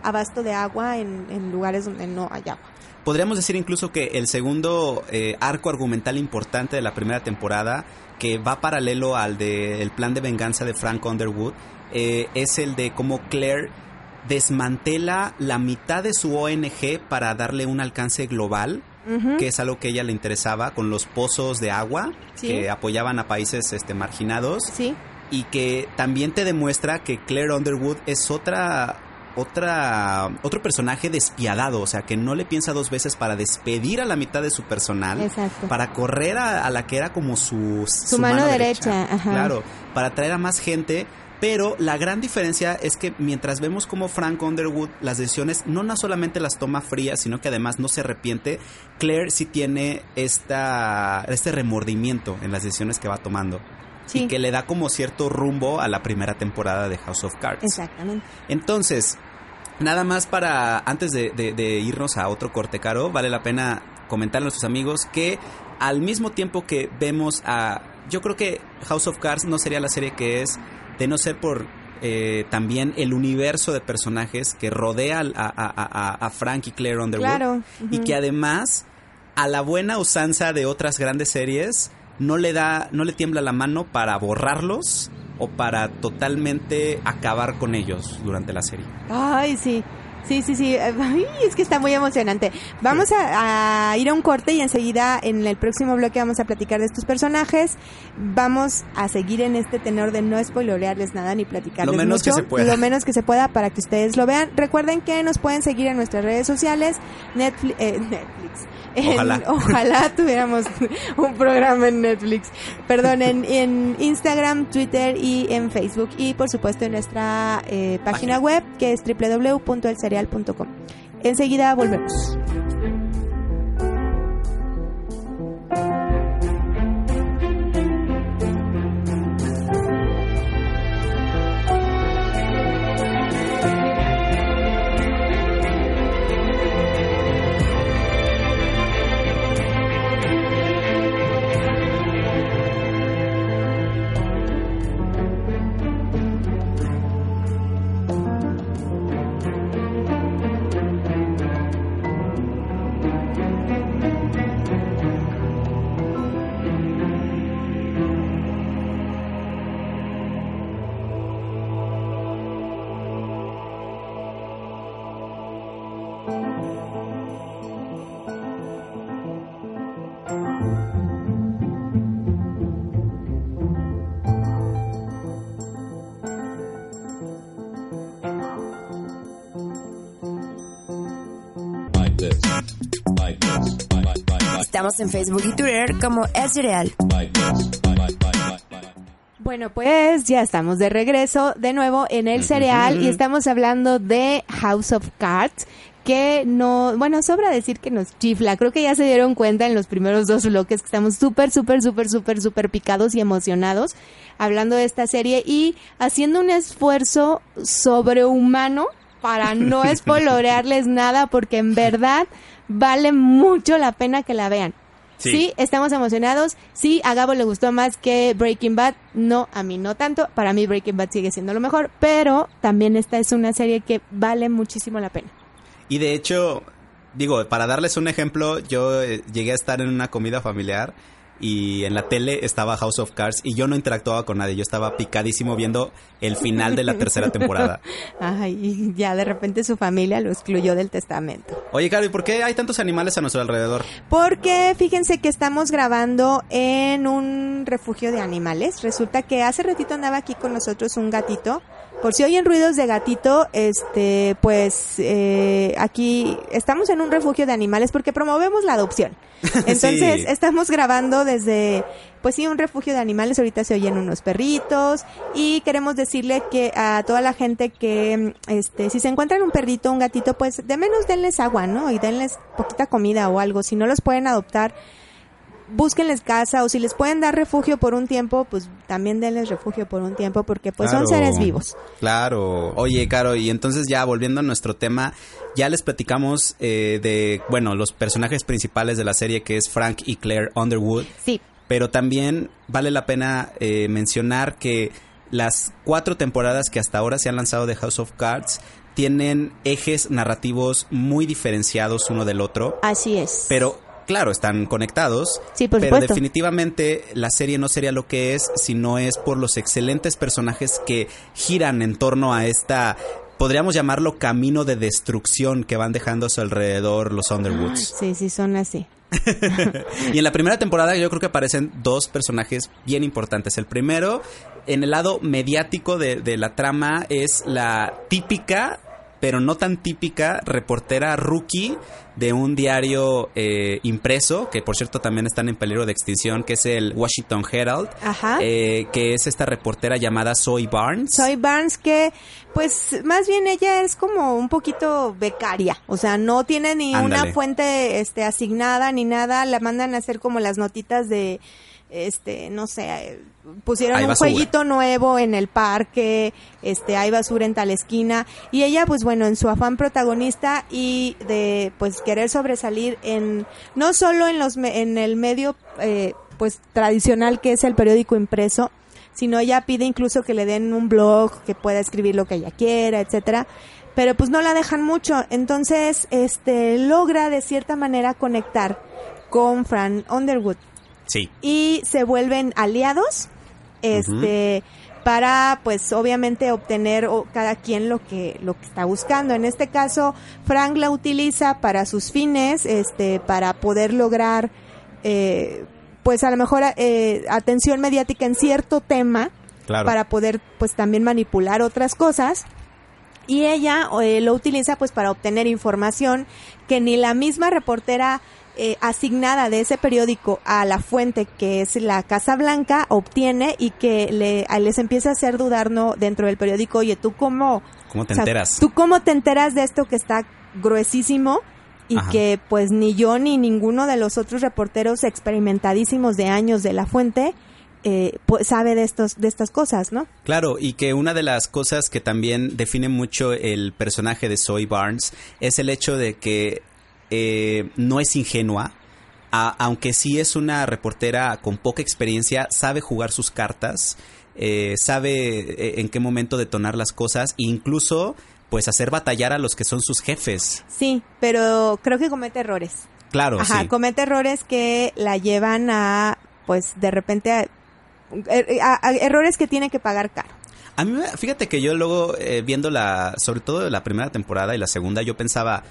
[SPEAKER 2] abasto de agua en, en lugares donde no hay agua.
[SPEAKER 3] Podríamos decir incluso que el segundo eh, arco argumental importante de la primera temporada, que va paralelo al del plan de venganza de Frank Underwood, eh, es el de cómo Claire desmantela la mitad de su ONG para darle un alcance global, que es algo que a ella le interesaba, con los pozos de agua
[SPEAKER 2] Sí.
[SPEAKER 3] que apoyaban a países este, marginados.
[SPEAKER 2] Sí,
[SPEAKER 3] y que también te demuestra que Claire Underwood es otra otra otro personaje despiadado, o sea, que no le piensa dos veces para despedir a la mitad de su personal,
[SPEAKER 2] exacto.
[SPEAKER 3] para correr a, a la que era como su su,
[SPEAKER 2] mano derecha, ajá.
[SPEAKER 3] Claro, para traer a más gente, pero la gran diferencia es que mientras vemos como Frank Underwood las decisiones no, no solamente las toma frías, sino que además no se arrepiente, Claire sí tiene esta este remordimiento en las decisiones que va tomando
[SPEAKER 2] Sí,
[SPEAKER 3] y que le da como cierto rumbo a la primera temporada de House of Cards.
[SPEAKER 2] exactamente.
[SPEAKER 3] Entonces, nada más para, antes de, de- de irnos a otro corte caro, vale la pena comentarle a nuestros amigos que al mismo tiempo que vemos a, yo creo que House of Cards no sería la serie que es, de no ser por eh, también el universo de personajes que rodea a, a- a- a Frank y Claire Underwood
[SPEAKER 2] Claro.
[SPEAKER 3] y que además a la buena usanza de otras grandes series no le da no le tiembla la mano para borrarlos o para totalmente acabar con ellos durante la serie.
[SPEAKER 2] Ay, sí. Sí, sí, sí. Ay, es que está muy emocionante. Vamos a, a ir a un corte y enseguida en el próximo bloque vamos a platicar de estos personajes. Vamos a seguir en este tenor de no spoilorearles nada ni platicarles
[SPEAKER 3] Lo menos
[SPEAKER 2] mucho,
[SPEAKER 3] que se pueda.
[SPEAKER 2] Lo menos que se pueda para que ustedes lo vean. Recuerden que nos pueden seguir en nuestras redes sociales, Netflix, eh, Netflix. En-
[SPEAKER 3] Ojalá.
[SPEAKER 2] ojalá tuviéramos un programa en Netflix. Perdón, en, en Instagram, Twitter y en Facebook. Y por supuesto en nuestra eh, página
[SPEAKER 3] Página.
[SPEAKER 2] web que es www.elcereal.com. Enseguida volvemos.
[SPEAKER 1] Estamos en Facebook y Twitter como El Cereal.
[SPEAKER 2] Bueno, pues ya estamos de regreso de nuevo en el cereal y estamos hablando de House of Cards que no, bueno, sobra decir que nos chifla. Creo que ya se dieron cuenta en los primeros dos bloques que estamos súper, súper, súper, súper, súper picados y emocionados hablando de esta serie y haciendo un esfuerzo sobrehumano para no spoilorearles nada porque en verdad vale mucho la pena que la vean.
[SPEAKER 3] Sí.
[SPEAKER 2] Sí. estamos emocionados. Sí, a Gabo le gustó más que Breaking Bad. No, a mí no tanto. Para mí Breaking Bad sigue siendo lo mejor. Pero también esta es una serie que vale muchísimo la pena.
[SPEAKER 3] Y de hecho, digo, para darles un ejemplo, yo eh, llegué a estar en una comida familiar y en la tele estaba House of Cards y yo no interactuaba con nadie, yo estaba picadísimo viendo el final de la tercera temporada.
[SPEAKER 2] Ay, y ya de repente su familia lo excluyó del testamento.
[SPEAKER 3] Oye, Caro, ¿y por qué hay tantos animales a nuestro alrededor?
[SPEAKER 2] Porque fíjense que estamos grabando en un refugio de animales. Resulta que hace ratito andaba aquí con nosotros un gatito. Por si oyen ruidos de gatito, este, pues eh, aquí estamos en un refugio de animales porque promovemos la adopción. Entonces
[SPEAKER 3] Sí.
[SPEAKER 2] estamos grabando desde, pues sí, un refugio de animales. Ahorita se oyen unos perritos y queremos decirle que a toda la gente que, este, si se encuentran un perrito, un gatito, pues de menos denles agua, ¿no? Y denles poquita comida o algo. Si no los pueden adoptar, búsquenles casa o si les pueden dar refugio por un tiempo, pues también denles refugio por un tiempo porque pues son seres vivos.
[SPEAKER 3] Claro. Oye, Caro, y entonces ya volviendo a nuestro tema, ya les platicamos eh, de, bueno, los personajes principales de la serie que es Frank y Claire Underwood.
[SPEAKER 2] Sí.
[SPEAKER 3] Pero también vale la pena eh, mencionar que las cuatro temporadas que hasta ahora se han lanzado de House of Cards tienen ejes narrativos muy diferenciados uno del otro.
[SPEAKER 2] Así es.
[SPEAKER 3] Pero claro, están conectados.
[SPEAKER 2] Sí, por
[SPEAKER 3] pero
[SPEAKER 2] supuesto.
[SPEAKER 3] definitivamente la serie no sería lo que es si no es por los excelentes personajes que giran en torno a esta, podríamos llamarlo camino de destrucción que van dejando a su alrededor los Underwoods.
[SPEAKER 2] Sí, sí, son así.
[SPEAKER 3] Y en la primera temporada yo creo que aparecen dos personajes bien importantes. El primero, en el lado mediático de, de la trama, es la típica, pero no tan típica, reportera rookie de un diario eh, impreso, que por cierto también están en peligro de extinción, que es el Washington Herald,
[SPEAKER 2] Ajá.
[SPEAKER 3] eh, que es esta reportera llamada Zoe Barnes.
[SPEAKER 2] Soy Barnes que, pues, más bien ella es como un poquito becaria, o sea, no tiene ni
[SPEAKER 3] Ándale.
[SPEAKER 2] una fuente, este, asignada ni nada, la mandan a hacer como las notitas de, este, no sé, eh, pusieron
[SPEAKER 3] Hay
[SPEAKER 2] un
[SPEAKER 3] basura.
[SPEAKER 2] jueguito nuevo en el parque, este, hay basura en tal esquina, y ella, pues bueno, en su afán protagonista y de, pues, querer sobresalir en, no solo en los, en el medio, eh, pues, tradicional que es el periódico impreso, sino ella pide incluso que le den un blog, que pueda escribir lo que ella quiera, etcétera. Pero pues no la dejan mucho, entonces este logra de cierta manera conectar con Fran Underwood
[SPEAKER 3] Sí.
[SPEAKER 2] y se vuelven aliados este para pues obviamente obtener o, cada quien lo que lo que está buscando en este caso Frank la utiliza para sus fines este para poder lograr eh, pues a lo mejor eh, atención mediática en cierto tema
[SPEAKER 3] Claro.
[SPEAKER 2] para poder pues también manipular otras cosas y ella eh, lo utiliza pues para obtener información que ni la misma reportera eh, asignada de ese periódico a la fuente que es la Casa Blanca obtiene y que le, a- les empieza a hacer dudar no dentro del periódico oye tú cómo
[SPEAKER 3] ¿Cómo te
[SPEAKER 2] o sea,
[SPEAKER 3] enteras?
[SPEAKER 2] tú cómo te enteras de esto que está gruesísimo y
[SPEAKER 3] Ajá.
[SPEAKER 2] que pues ni yo ni ninguno de los otros reporteros experimentadísimos de años de la fuente eh, pues, sabe de estos de estas cosas no
[SPEAKER 3] Claro, y que una de las cosas que también define mucho el personaje de Zoe Barnes es el hecho de que eh, no es ingenua, a- aunque sí es una reportera con poca experiencia, sabe jugar sus cartas, eh, sabe eh, en qué momento detonar las cosas e incluso pues hacer batallar a los que son sus jefes.
[SPEAKER 2] Sí, pero creo que comete errores.
[SPEAKER 3] Claro,
[SPEAKER 2] Ajá,
[SPEAKER 3] sí.
[SPEAKER 2] comete errores que la llevan a, pues, de repente, a, a- a errores que tiene que pagar caro.
[SPEAKER 3] A mí, me- fíjate que yo luego, eh, viendo la, sobre todo la primera temporada y la segunda, yo pensaba,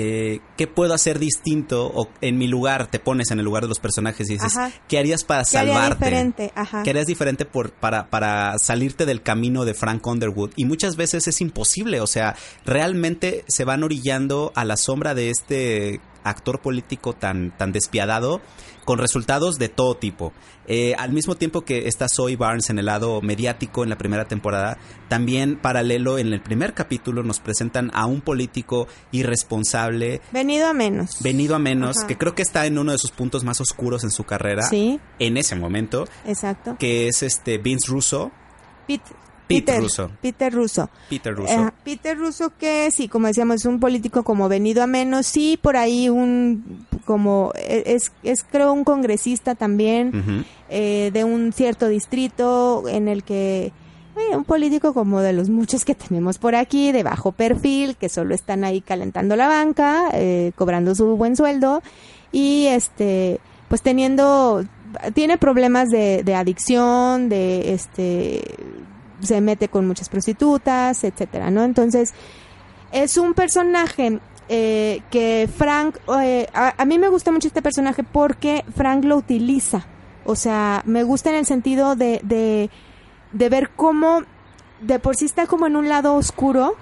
[SPEAKER 3] eh, ¿qué puedo hacer distinto? O en mi lugar, te pones en el lugar de los personajes y dices,
[SPEAKER 2] Ajá.
[SPEAKER 3] ¿qué harías para
[SPEAKER 2] ¿Qué haría
[SPEAKER 3] salvarte?
[SPEAKER 2] diferente? Ajá.
[SPEAKER 3] ¿Qué harías diferente por, para, para salirte del camino de Frank Underwood? Y muchas veces es imposible, o sea, realmente se van orillando a la sombra de este actor político tan, tan despiadado con resultados de todo tipo. Eh, al mismo tiempo que está Zoe Barnes en el lado mediático en la primera temporada, también paralelo en el primer capítulo nos presentan a un político irresponsable,
[SPEAKER 2] Venido a menos.
[SPEAKER 3] venido a menos,
[SPEAKER 2] Ajá.
[SPEAKER 3] que creo que está en uno de sus puntos más oscuros en su carrera
[SPEAKER 2] Sí,
[SPEAKER 3] en ese momento,
[SPEAKER 2] exacto.
[SPEAKER 3] que es este Vince Russo,
[SPEAKER 2] Pete,
[SPEAKER 3] Pete
[SPEAKER 2] Peter
[SPEAKER 3] Russo.
[SPEAKER 2] Peter Russo.
[SPEAKER 3] Peter Russo.
[SPEAKER 2] Eh, Peter Russo que sí, como decíamos, es un político como venido a menos, sí, por ahí un, como, e, es, es creo un congresista también, eh, de un cierto distrito en el que eh, un político como de los muchos que tenemos por aquí, de bajo perfil, que solo están ahí calentando la banca, eh, cobrando su buen sueldo y este, pues teniendo, tiene problemas de, de adicción, de este, se mete con muchas prostitutas, etcétera, ¿no? Entonces es un personaje eh, que Frank, eh, a, mí me gusta mucho este personaje porque Frank lo utiliza. O sea, me gusta en el sentido de, de, de ver cómo de por sí está como en un lado oscuro,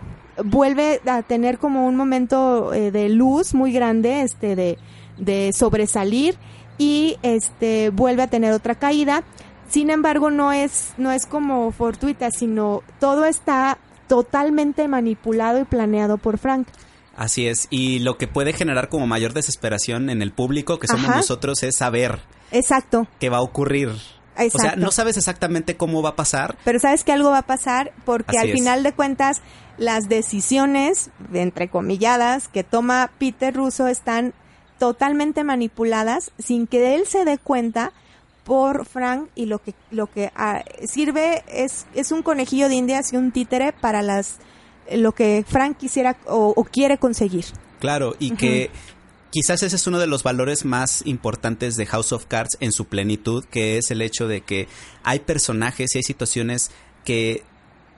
[SPEAKER 2] vuelve a tener como un momento eh, de luz muy grande, este, de, de sobresalir y este vuelve a tener otra caída. Sin embargo, no es, no es como fortuita, sino todo está totalmente manipulado y planeado por Frank.
[SPEAKER 3] Así es, y lo que puede generar como mayor desesperación en el público, que somos
[SPEAKER 2] Ajá.
[SPEAKER 3] nosotros, es saber
[SPEAKER 2] Exacto.
[SPEAKER 3] qué va a ocurrir. O sea,
[SPEAKER 2] Exacto.
[SPEAKER 3] no sabes exactamente cómo va a pasar.
[SPEAKER 2] Pero sabes que algo va a pasar porque
[SPEAKER 3] Así
[SPEAKER 2] al
[SPEAKER 3] es.
[SPEAKER 2] final de cuentas las decisiones, entrecomilladas, que toma Peter Russo están totalmente manipuladas sin que él se dé cuenta por Frank y lo que lo que ah, sirve es es un conejillo de indias y un títere para las lo que Frank quisiera o, o quiere conseguir.
[SPEAKER 3] Claro, y que quizás ese es uno de los valores más importantes de House of Cards en su plenitud, que es el hecho de que hay personajes y hay situaciones que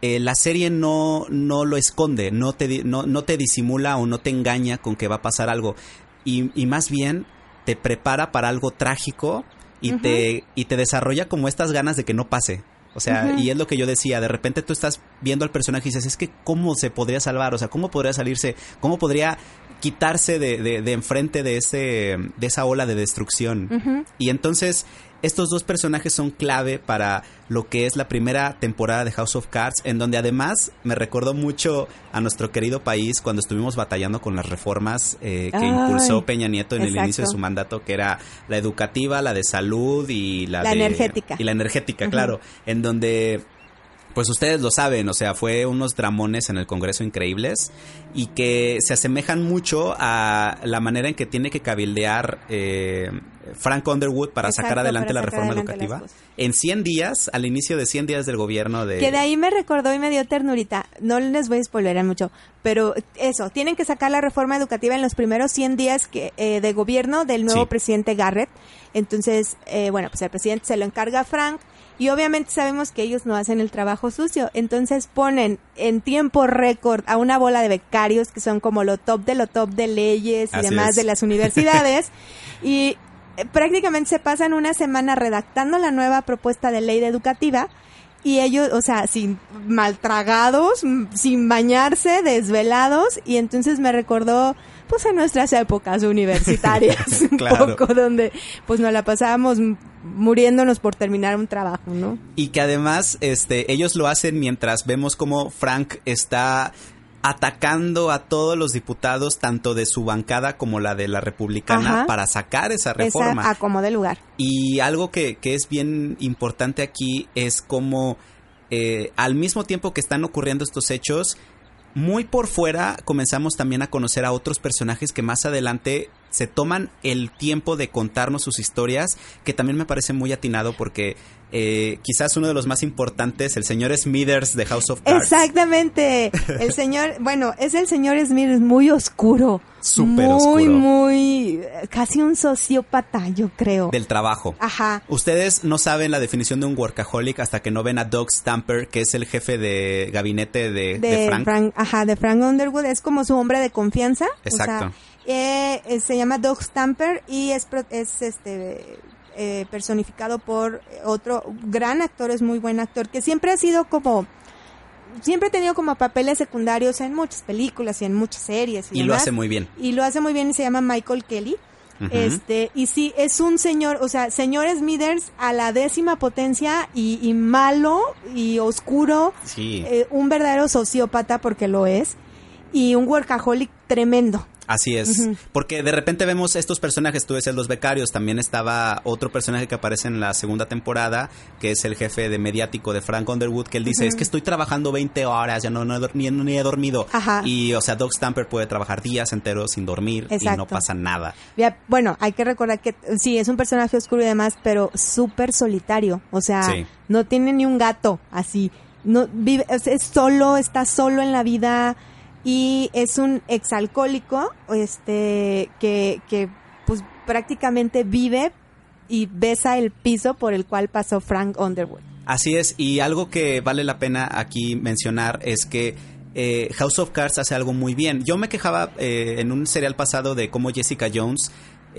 [SPEAKER 3] eh, la serie no, no lo esconde, no te, no, no te disimula o no te engaña con que va a pasar algo. Y, y más bien te prepara para algo trágico y, te, y te desarrolla como estas ganas de que no pase. O sea, y es lo que yo decía, de repente tú estás viendo al personaje y dices, es que cómo se podría salvar, o sea, cómo podría salirse, cómo podría quitarse de, de, de enfrente de ese de esa ola de destrucción. Y entonces estos dos personajes son clave para lo que es la primera temporada de House of Cards, en donde además me recordó mucho a nuestro querido país cuando estuvimos batallando con las reformas eh, que
[SPEAKER 2] Ay,
[SPEAKER 3] impulsó Peña Nieto en el inicio de su mandato, que era la educativa, la de salud y la,
[SPEAKER 2] La
[SPEAKER 3] de-
[SPEAKER 2] energética.
[SPEAKER 3] Y la energética, claro, en donde pues ustedes lo saben, o sea, fue unos dramones en el Congreso increíbles y que se asemejan mucho a la manera en que tiene que cabildear eh, Frank Underwood para
[SPEAKER 2] Exacto,
[SPEAKER 3] sacar adelante
[SPEAKER 2] para
[SPEAKER 3] la
[SPEAKER 2] sacar
[SPEAKER 3] reforma
[SPEAKER 2] adelante
[SPEAKER 3] educativa. En 100 días, al inicio de 100 días del gobierno de...
[SPEAKER 2] Que de ahí me recordó y me dio ternurita. No les voy a spoilerar mucho, pero eso, tienen que sacar la reforma educativa en los primeros 100 días que, eh, de gobierno del nuevo
[SPEAKER 3] Sí.
[SPEAKER 2] presidente Garrett. Entonces, eh, bueno, pues el presidente se lo encarga a Frank y obviamente sabemos que ellos no hacen el trabajo sucio. Entonces ponen en tiempo récord a una bola de becarios que son como lo top de lo top de leyes y
[SPEAKER 3] Así
[SPEAKER 2] demás
[SPEAKER 3] es.
[SPEAKER 2] de las universidades. y prácticamente se pasan una semana redactando la nueva propuesta de ley de educativa y ellos, o sea, sin maltragados, sin bañarse, desvelados y entonces me recordó pues a nuestras épocas universitarias un
[SPEAKER 3] Claro.
[SPEAKER 2] poco donde pues nos la pasábamos muriéndonos por terminar un trabajo, ¿no?
[SPEAKER 3] Y que además este, ellos lo hacen mientras vemos como Frank está atacando a todos los diputados, tanto de su bancada como la de la republicana,
[SPEAKER 2] Ajá.
[SPEAKER 3] para sacar esa reforma.
[SPEAKER 2] Esa acomode lugar.
[SPEAKER 3] Y algo que, que es bien importante aquí es como eh, al mismo tiempo que están ocurriendo estos hechos, muy por fuera comenzamos también a conocer a otros personajes que más adelante se toman el tiempo de contarnos sus historias, que también me parece muy atinado porque eh, quizás uno de los más importantes, el señor Smithers de House of Cards.
[SPEAKER 2] Exactamente. El señor, bueno, es el señor Smith, es muy oscuro.
[SPEAKER 3] Súper
[SPEAKER 2] muy,
[SPEAKER 3] oscuro.
[SPEAKER 2] muy, casi un sociópata, yo creo.
[SPEAKER 3] Del trabajo.
[SPEAKER 2] Ajá.
[SPEAKER 3] Ustedes no saben la definición de un workaholic hasta que no ven a Doug Stamper, que es el jefe de gabinete de, de
[SPEAKER 2] de
[SPEAKER 3] Frank.
[SPEAKER 2] Frank. ajá, de Frank Underwood, es como su hombre de confianza.
[SPEAKER 3] Exacto.
[SPEAKER 2] O sea, eh, eh, se llama Doug Stamper y es, es este eh, personificado por otro gran actor, es muy buen actor, que siempre ha sido como siempre ha tenido como papeles secundarios en muchas películas y en muchas series y,
[SPEAKER 3] Y lo hace muy bien.
[SPEAKER 2] y lo hace muy bien y se llama Michael Kelly. Este, y sí, es un señor, o sea, señor Smithers a la décima potencia y, y malo y oscuro,
[SPEAKER 3] Sí.
[SPEAKER 2] eh, un verdadero sociópata porque lo es, y un workaholic tremendo.
[SPEAKER 3] Así es, porque de repente vemos estos personajes, tú decías los becarios, también estaba otro personaje que aparece en la segunda temporada, que es el jefe de mediático de Frank Underwood, que él dice, es que estoy trabajando 20 horas, ya no, no he ni, ni he dormido.
[SPEAKER 2] Ajá.
[SPEAKER 3] Y, o sea, Doug Stamper puede trabajar días enteros sin dormir y no
[SPEAKER 2] Exacto.
[SPEAKER 3] pasa nada.
[SPEAKER 2] Ya, Bueno, hay que recordar que sí, es un personaje oscuro y demás, pero súper solitario. O sea,
[SPEAKER 3] Sí.
[SPEAKER 2] no tiene ni un gato así. No vive, es, es solo, está solo en la vida y es un exalcohólico, este, que, que pues prácticamente vive y besa el piso por el cual pasó Frank Underwood.
[SPEAKER 3] Así es, y algo que vale la pena aquí mencionar es que eh, House of Cards hace algo muy bien. Yo me quejaba eh, en un serial pasado de cómo Jessica Jones,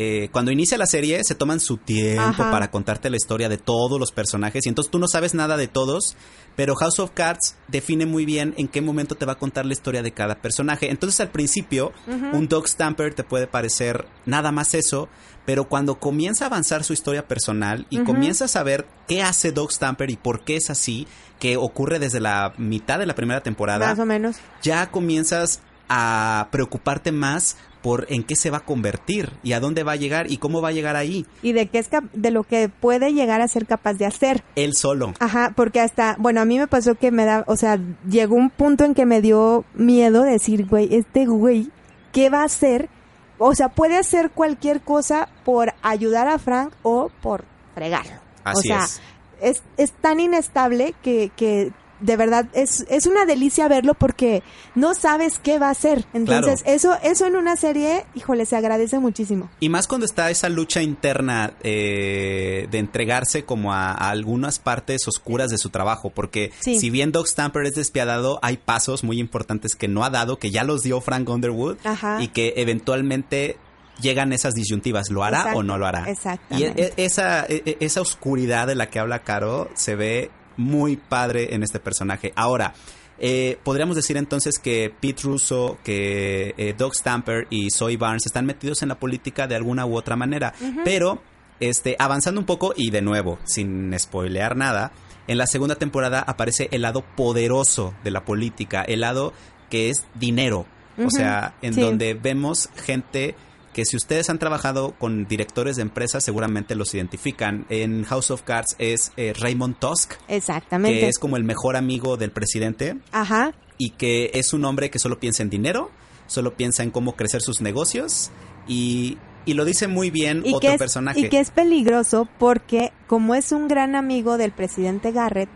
[SPEAKER 3] eh, cuando inicia la serie, se toman su tiempo
[SPEAKER 2] Ajá.
[SPEAKER 3] para contarte la historia de todos los personajes y entonces tú no sabes nada de todos, pero House of Cards define muy bien en qué momento te va a contar la historia de cada personaje. Entonces al principio, un Dog Stamper te puede parecer nada más eso, pero cuando comienza a avanzar su historia personal y comienzas a ver qué hace Dog Stamper y por qué es así, que ocurre desde la mitad de la primera temporada,
[SPEAKER 2] Más o menos.
[SPEAKER 3] ya comienzas a preocuparte más por en qué se va a convertir y a dónde va a llegar y cómo va a llegar ahí.
[SPEAKER 2] Y de qué es de lo que puede llegar a ser capaz de hacer.
[SPEAKER 3] Él solo.
[SPEAKER 2] Ajá, porque hasta, bueno, a mí me pasó que me da, o sea, llegó un punto en que me dio miedo decir, güey, este güey, ¿qué va a hacer? O sea, puede hacer cualquier cosa por ayudar a Frank o por fregarlo. o
[SPEAKER 3] Así
[SPEAKER 2] sea,
[SPEAKER 3] es.
[SPEAKER 2] es, es tan inestable que, que de verdad es, es una delicia verlo porque no sabes qué va a hacer. Entonces,
[SPEAKER 3] Claro.
[SPEAKER 2] eso, eso en una serie, híjole, se agradece muchísimo.
[SPEAKER 3] Y más cuando está esa lucha interna eh, de entregarse como a, a algunas partes oscuras de su trabajo, porque
[SPEAKER 2] Sí.
[SPEAKER 3] si bien Doc Stamper es despiadado, hay pasos muy importantes que no ha dado, que ya los dio Frank Underwood
[SPEAKER 2] Ajá.
[SPEAKER 3] y que eventualmente llegan esas disyuntivas, ¿lo hará
[SPEAKER 2] Exacto,
[SPEAKER 3] o no lo hará?
[SPEAKER 2] exactamente.
[SPEAKER 3] Y e- e- esa, e- e- esa oscuridad de la que habla Caro se ve muy padre en este personaje. Ahora, eh, podríamos decir entonces que Pete Russo, que eh, Doug Stamper y Zoe Barnes están metidos en la política de alguna u otra manera. Pero, este, avanzando un poco y de nuevo, sin spoilear nada, en la segunda temporada aparece el lado poderoso de la política, el lado que es dinero. O sea, en
[SPEAKER 2] sí.
[SPEAKER 3] donde vemos gente que si ustedes han trabajado con directores de empresas seguramente los identifican. En House of Cards es eh, Raymond Tusk,
[SPEAKER 2] Exactamente.
[SPEAKER 3] que es como el mejor amigo del presidente
[SPEAKER 2] Ajá.
[SPEAKER 3] y que es un hombre que solo piensa en dinero, solo piensa en cómo crecer sus negocios y, y lo dice muy bien
[SPEAKER 2] y
[SPEAKER 3] otro
[SPEAKER 2] es,
[SPEAKER 3] personaje.
[SPEAKER 2] Y que es peligroso porque como es un gran amigo del presidente Garrett,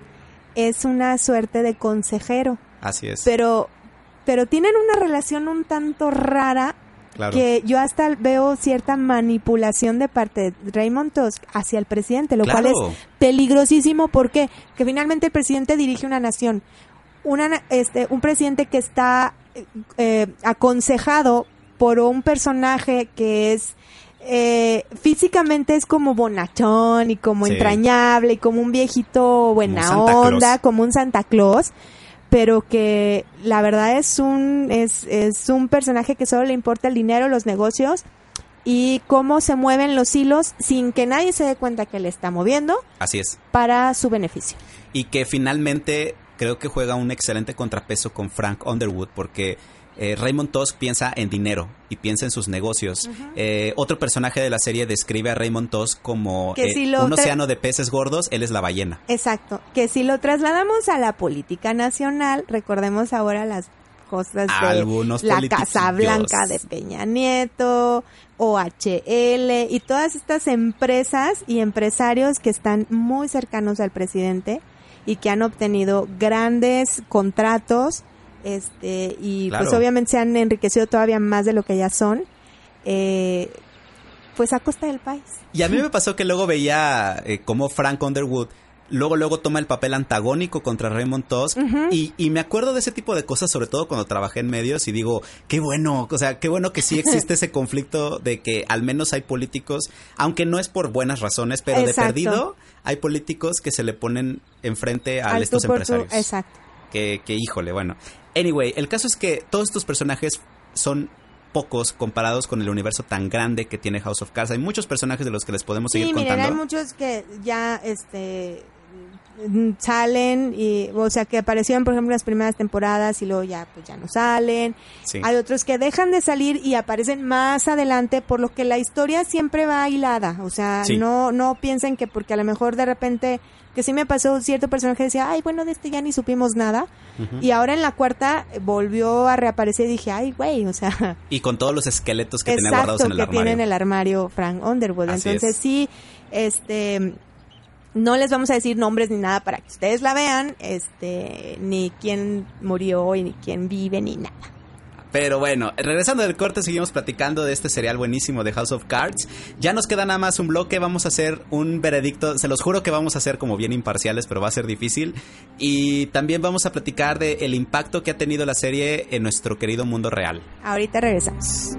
[SPEAKER 2] es una suerte de consejero.
[SPEAKER 3] Así es.
[SPEAKER 2] Pero, pero tienen una relación un tanto rara
[SPEAKER 3] claro.
[SPEAKER 2] que yo hasta veo cierta manipulación de parte de Raymond Tusk hacia el presidente, lo cual es peligrosísimo porque que finalmente el presidente dirige una nación, una na- este un presidente que está eh, eh, aconsejado por un personaje que es eh, físicamente es como bonachón y como
[SPEAKER 3] Sí.
[SPEAKER 2] entrañable y como un viejito buena
[SPEAKER 3] Claus.
[SPEAKER 2] onda, como un Santa Claus, pero que la verdad es un es, es un personaje que solo le importa el dinero, los negocios y cómo se mueven los hilos sin que nadie se dé cuenta que le está moviendo
[SPEAKER 3] Así es.
[SPEAKER 2] para su beneficio.
[SPEAKER 3] y que finalmente creo que juega un excelente contrapeso con Frank Underwood porque eh, Raymond Tusk piensa en dinero y piensa en sus negocios. Eh, otro personaje de la serie describe a Raymond Tusk como eh,
[SPEAKER 2] si
[SPEAKER 3] un océano de peces gordos, él es la ballena.
[SPEAKER 2] Exacto, que si lo trasladamos a la política nacional, recordemos ahora las cosas de
[SPEAKER 3] Algunos
[SPEAKER 2] la. Casa Blanca de Peña Nieto, OHL y todas estas empresas y empresarios que están muy cercanos al presidente y que han obtenido grandes contratos este y
[SPEAKER 3] Claro.
[SPEAKER 2] pues obviamente se han enriquecido todavía más de lo que ya son eh, pues a costa del país.
[SPEAKER 3] Y a mí me pasó que luego veía eh, cómo Frank Underwood luego luego toma el papel antagónico contra Raymond Tusk y, y me acuerdo de ese tipo de cosas sobre todo cuando trabajé en medios y digo qué bueno o sea qué bueno que sí existe ese conflicto de que al menos hay políticos aunque no es por buenas razones pero de perdido hay políticos que se le ponen enfrente a
[SPEAKER 2] Al
[SPEAKER 3] estos empresarios
[SPEAKER 2] exacto.
[SPEAKER 3] que, que híjole, bueno. Anyway, el caso es que todos estos personajes son pocos comparados con el universo tan grande que tiene House of Cards. Hay muchos personajes de los que les podemos
[SPEAKER 2] Sí,
[SPEAKER 3] seguir
[SPEAKER 2] miren,
[SPEAKER 3] contando.
[SPEAKER 2] hay muchos que ya este salen y o sea que aparecieron por ejemplo en las primeras temporadas y luego ya pues ya no salen.
[SPEAKER 3] Sí.
[SPEAKER 2] Hay otros que dejan de salir y aparecen más adelante por lo que la historia siempre va hilada, o sea,
[SPEAKER 3] Sí.
[SPEAKER 2] no no piensen que porque a lo mejor de repente que sí me pasó cierto personaje decía, "Ay, bueno, de este ya ni supimos nada." Y ahora en la cuarta eh, volvió a reaparecer y dije, "Ay, güey, o sea,
[SPEAKER 3] Y con todos los esqueletos que tenía guardados
[SPEAKER 2] Exacto,
[SPEAKER 3] en el
[SPEAKER 2] que
[SPEAKER 3] armario.
[SPEAKER 2] tiene en el armario Frank Underwood.
[SPEAKER 3] Así
[SPEAKER 2] Entonces
[SPEAKER 3] es.
[SPEAKER 2] sí, este, no les vamos a decir nombres ni nada para que ustedes la vean, este, ni quién murió y ni quién vive ni nada.
[SPEAKER 3] Pero bueno, regresando del corte, seguimos platicando de este serial buenísimo de House of Cards. Ya nos queda nada más un bloque, vamos a hacer un veredicto, se los juro que vamos a ser como bien imparciales, pero va a ser difícil. Y también vamos a platicar de el impacto que ha tenido la serie en nuestro querido mundo real.
[SPEAKER 2] Ahorita regresamos.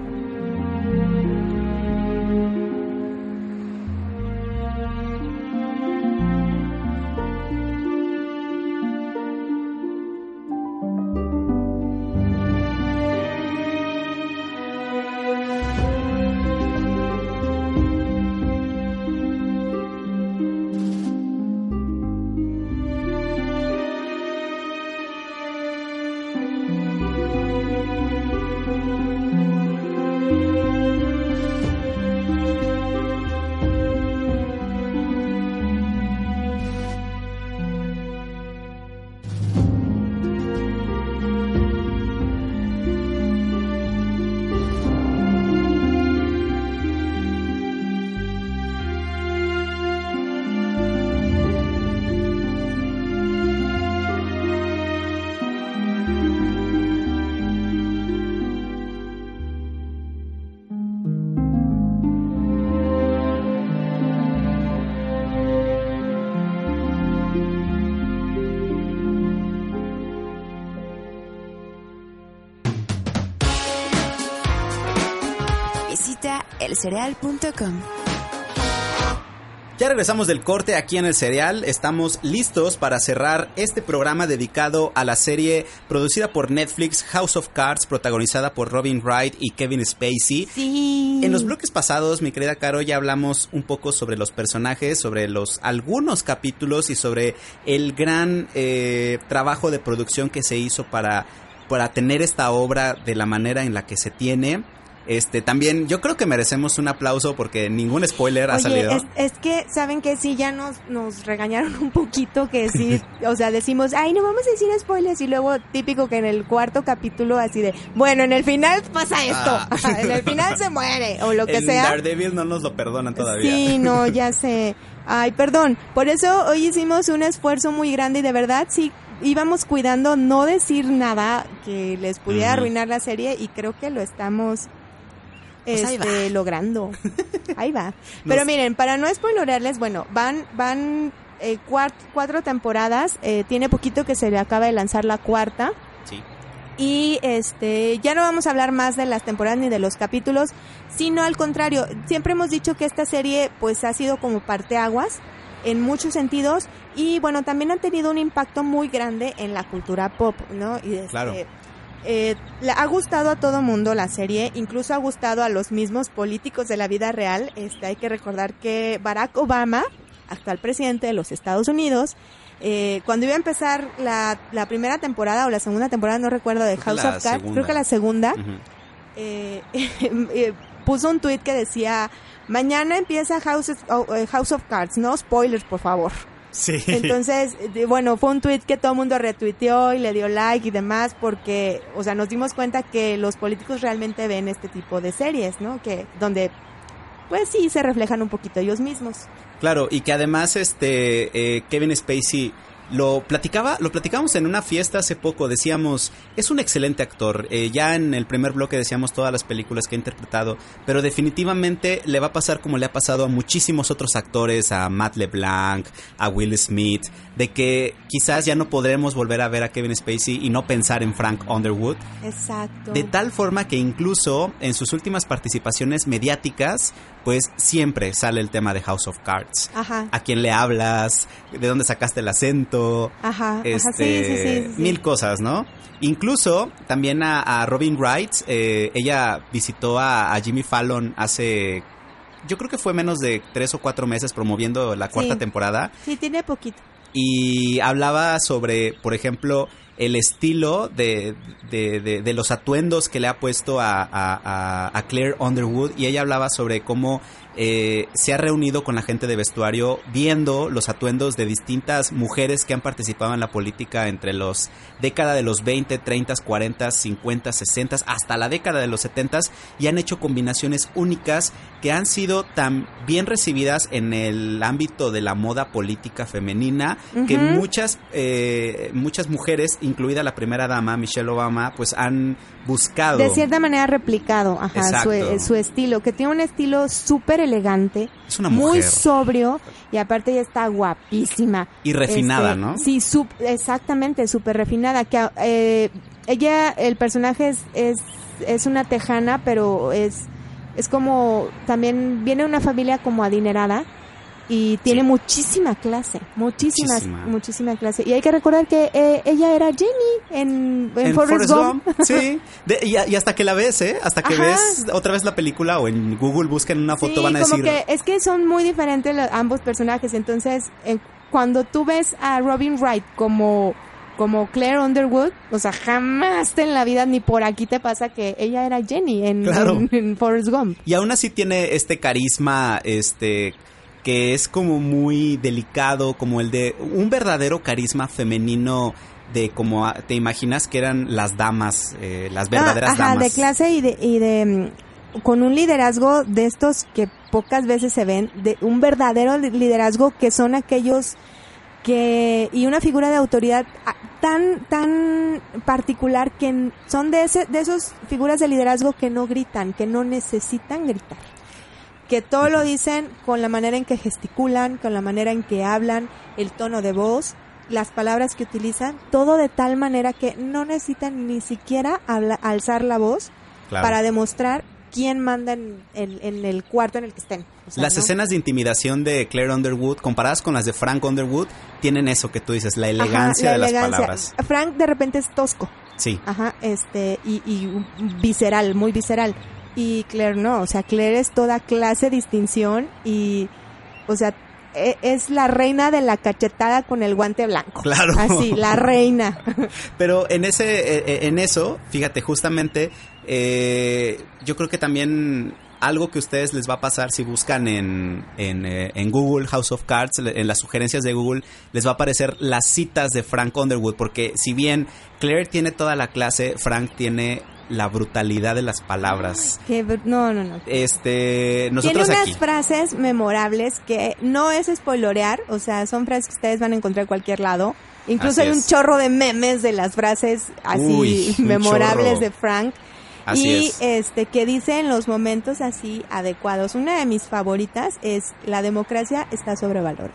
[SPEAKER 1] elcereal.com.
[SPEAKER 3] Ya regresamos del corte aquí en el serial. Estamos listos para cerrar este programa dedicado a la serie producida por Netflix House of Cards, protagonizada por Robin Wright y Kevin Spacey.
[SPEAKER 2] Sí.
[SPEAKER 3] En los bloques pasados, mi querida Caro, ya hablamos un poco sobre los personajes, sobre los algunos capítulos y sobre el gran eh, trabajo de producción que se hizo para, para tener esta obra de la manera en la que se tiene. Este, también yo creo que merecemos un aplauso porque ningún spoiler ha salido.
[SPEAKER 2] es, es que, ¿saben que Sí, ya nos, nos regañaron un poquito que sí, o sea, decimos, ay, no vamos a decir spoilers y luego típico que en el cuarto capítulo así de, bueno, en el final pasa esto,
[SPEAKER 3] Ah.
[SPEAKER 2] en el final se muere, o lo que
[SPEAKER 3] en
[SPEAKER 2] sea.
[SPEAKER 3] Daredevil no nos lo perdonan todavía.
[SPEAKER 2] Sí, no, ya sé. Ay, perdón. Por eso hoy hicimos un esfuerzo muy grande y de verdad sí íbamos cuidando no decir nada que les pudiera arruinar la serie y creo que lo estamos
[SPEAKER 3] Pues ahí
[SPEAKER 2] este, logrando. Ahí va. Pero miren, para no spoilerearles, bueno, van van eh, cuatro temporadas, eh, tiene poquito que se le acaba de lanzar la cuarta.
[SPEAKER 3] Sí.
[SPEAKER 2] Y este, ya no vamos a hablar más de las temporadas ni de los capítulos, sino al contrario, siempre hemos dicho que esta serie pues ha sido como parteaguas en muchos sentidos y bueno, también han tenido un impacto muy grande en la cultura pop, ¿no? Y este,
[SPEAKER 3] Claro.
[SPEAKER 2] Eh, le ha gustado a todo mundo la serie, incluso ha gustado a los mismos políticos de la vida real. Este, hay que recordar que Barack Obama, actual presidente de los Estados Unidos, eh, cuando iba a empezar la, la primera temporada o la segunda temporada, no recuerdo, de
[SPEAKER 3] Creo
[SPEAKER 2] House of Cards, creo que la segunda, eh, eh, puso un tweet que decía, mañana empieza House of, eh, House of Cards, no spoilers, por favor.
[SPEAKER 3] Sí.
[SPEAKER 2] Entonces, bueno, fue un tweet que todo el mundo retuiteó y le dio like y demás porque, o sea, nos dimos cuenta que los políticos realmente ven este tipo de series, ¿no? Que donde, pues sí, se reflejan un poquito ellos mismos.
[SPEAKER 3] Claro, y que además este eh, Kevin Spacey lo platicaba, lo platicamos en una fiesta hace poco, decíamos, es un excelente actor. Eh, ya en el primer bloque decíamos todas las películas que ha interpretado, pero definitivamente le va a pasar como le ha pasado a muchísimos otros actores, a Matt LeBlanc, a Will Smith, de que quizás ya no podremos volver a ver a Kevin Spacey y no pensar en Frank Underwood.
[SPEAKER 2] Exacto.
[SPEAKER 3] De tal forma que incluso en sus últimas participaciones mediáticas, pues siempre sale el tema de House of Cards.
[SPEAKER 2] Ajá.
[SPEAKER 3] ¿A quién le hablas? ¿De dónde sacaste el acento?
[SPEAKER 2] Ajá, ajá,
[SPEAKER 3] Este,
[SPEAKER 2] sí, sí, sí.
[SPEAKER 3] Mil cosas, ¿no? Incluso también a, a Robin Wright, eh, ella visitó a, a Jimmy Fallon hace, yo creo que fue menos de tres o cuatro meses promoviendo la cuarta temporada
[SPEAKER 2] Sí, tiene poquito.
[SPEAKER 3] y hablaba sobre, por ejemplo, el estilo de, de, de- de los atuendos que le ha puesto a- a Claire Underwood y ella hablaba sobre cómo eh, se ha reunido con la gente de vestuario viendo los atuendos de distintas mujeres que han participado en la política entre los década de los 20, 30, 40, 50, 60 hasta la década de los 70 y han hecho combinaciones únicas que han sido tan bien recibidas en el ámbito de la moda política femenina que muchas eh, muchas mujeres, incluida la primera dama Michelle Obama, pues han buscado
[SPEAKER 2] De cierta manera replicado, ajá, su,
[SPEAKER 3] Exacto.
[SPEAKER 2] su estilo, que tiene un estilo súper elegante,
[SPEAKER 3] es una
[SPEAKER 2] muy sobrio y aparte ella está guapísima.
[SPEAKER 3] y refinada,
[SPEAKER 2] Este,
[SPEAKER 3] ¿no?
[SPEAKER 2] Sí, sup- exactamente, súper refinada. Que eh, ella, el personaje es, es, es una tejana, pero es, es como, también viene de una familia como adinerada y tiene
[SPEAKER 3] Sí.
[SPEAKER 2] muchísima clase, muchísima,
[SPEAKER 3] Muchísima.
[SPEAKER 2] muchísima clase. Y hay que recordar que eh, ella era Jenny en, en,
[SPEAKER 3] En
[SPEAKER 2] Forrest
[SPEAKER 3] Forrest
[SPEAKER 2] Gump.
[SPEAKER 3] Gump, sí. De- y, y hasta que la ves, ¿eh? Hasta que
[SPEAKER 2] Ajá.
[SPEAKER 3] ves otra vez la película o en Google buscan una foto
[SPEAKER 2] sí,
[SPEAKER 3] van a
[SPEAKER 2] como
[SPEAKER 3] decir...
[SPEAKER 2] que es que son muy diferentes los- ambos personajes. Entonces, eh, cuando tú ves a Robin Wright como como Claire Underwood, o sea, jamás en la vida ni por aquí te pasa que ella era Jenny en,
[SPEAKER 3] Claro.
[SPEAKER 2] en, en Forrest Gump.
[SPEAKER 3] Y aún así tiene este carisma, este, que es como muy delicado, como el de un verdadero carisma femenino de como a- te imaginas que eran las damas, eh, las verdaderas
[SPEAKER 2] Ah, ajá,
[SPEAKER 3] damas.
[SPEAKER 2] de clase y de, y de mm, con un liderazgo de estos que pocas veces se ven, de un verdadero li- liderazgo que son aquellos que y una figura de autoridad ah, tan tan particular que son de ese de esos figuras de liderazgo que no gritan, que no necesitan gritar. Que todo lo dicen con la manera en que gesticulan, con la manera en que hablan, el tono de voz, las palabras que utilizan, todo de tal manera que no necesitan ni siquiera habla- alzar la voz
[SPEAKER 3] Claro.
[SPEAKER 2] para demostrar quién manda en, en- en el cuarto en el que estén. O sea,
[SPEAKER 3] Las
[SPEAKER 2] ¿no?
[SPEAKER 3] escenas de intimidación de Claire Underwood, comparadas con las de Frank Underwood, tienen eso que tú dices, la
[SPEAKER 2] Ajá,
[SPEAKER 3] elegancia
[SPEAKER 2] la
[SPEAKER 3] de las
[SPEAKER 2] elegancia.
[SPEAKER 3] palabras.
[SPEAKER 2] Frank de repente es tosco,
[SPEAKER 3] Sí.
[SPEAKER 2] ajá, este, y, y visceral, muy visceral. Y Claire no, o sea, Claire es toda clase, distinción y, o sea, e- es la reina de la cachetada con el guante blanco.
[SPEAKER 3] Claro.
[SPEAKER 2] Así, la reina.
[SPEAKER 3] Pero en ese, eh, eh, en eso, fíjate, justamente, eh, yo creo que también algo que a ustedes les va a pasar si buscan en, en, eh, en Google House of Cards, en las sugerencias de Google, les va a aparecer las citas de Frank Underwood, porque si bien Claire tiene toda la clase, Frank tiene la brutalidad de las palabras.
[SPEAKER 2] No, no, no.
[SPEAKER 3] Este, nosotros
[SPEAKER 2] Tiene
[SPEAKER 3] aquí.
[SPEAKER 2] unas frases memorables que no es spoilorear, o sea, son frases que ustedes van a encontrar en cualquier lado. Incluso
[SPEAKER 3] Así
[SPEAKER 2] hay un
[SPEAKER 3] es.
[SPEAKER 2] chorro de memes de las frases así
[SPEAKER 3] Uy,
[SPEAKER 2] memorables de Frank.
[SPEAKER 3] Así
[SPEAKER 2] y
[SPEAKER 3] es.
[SPEAKER 2] este que dice en los momentos así adecuados. Una de mis favoritas es la democracia está sobrevalorada.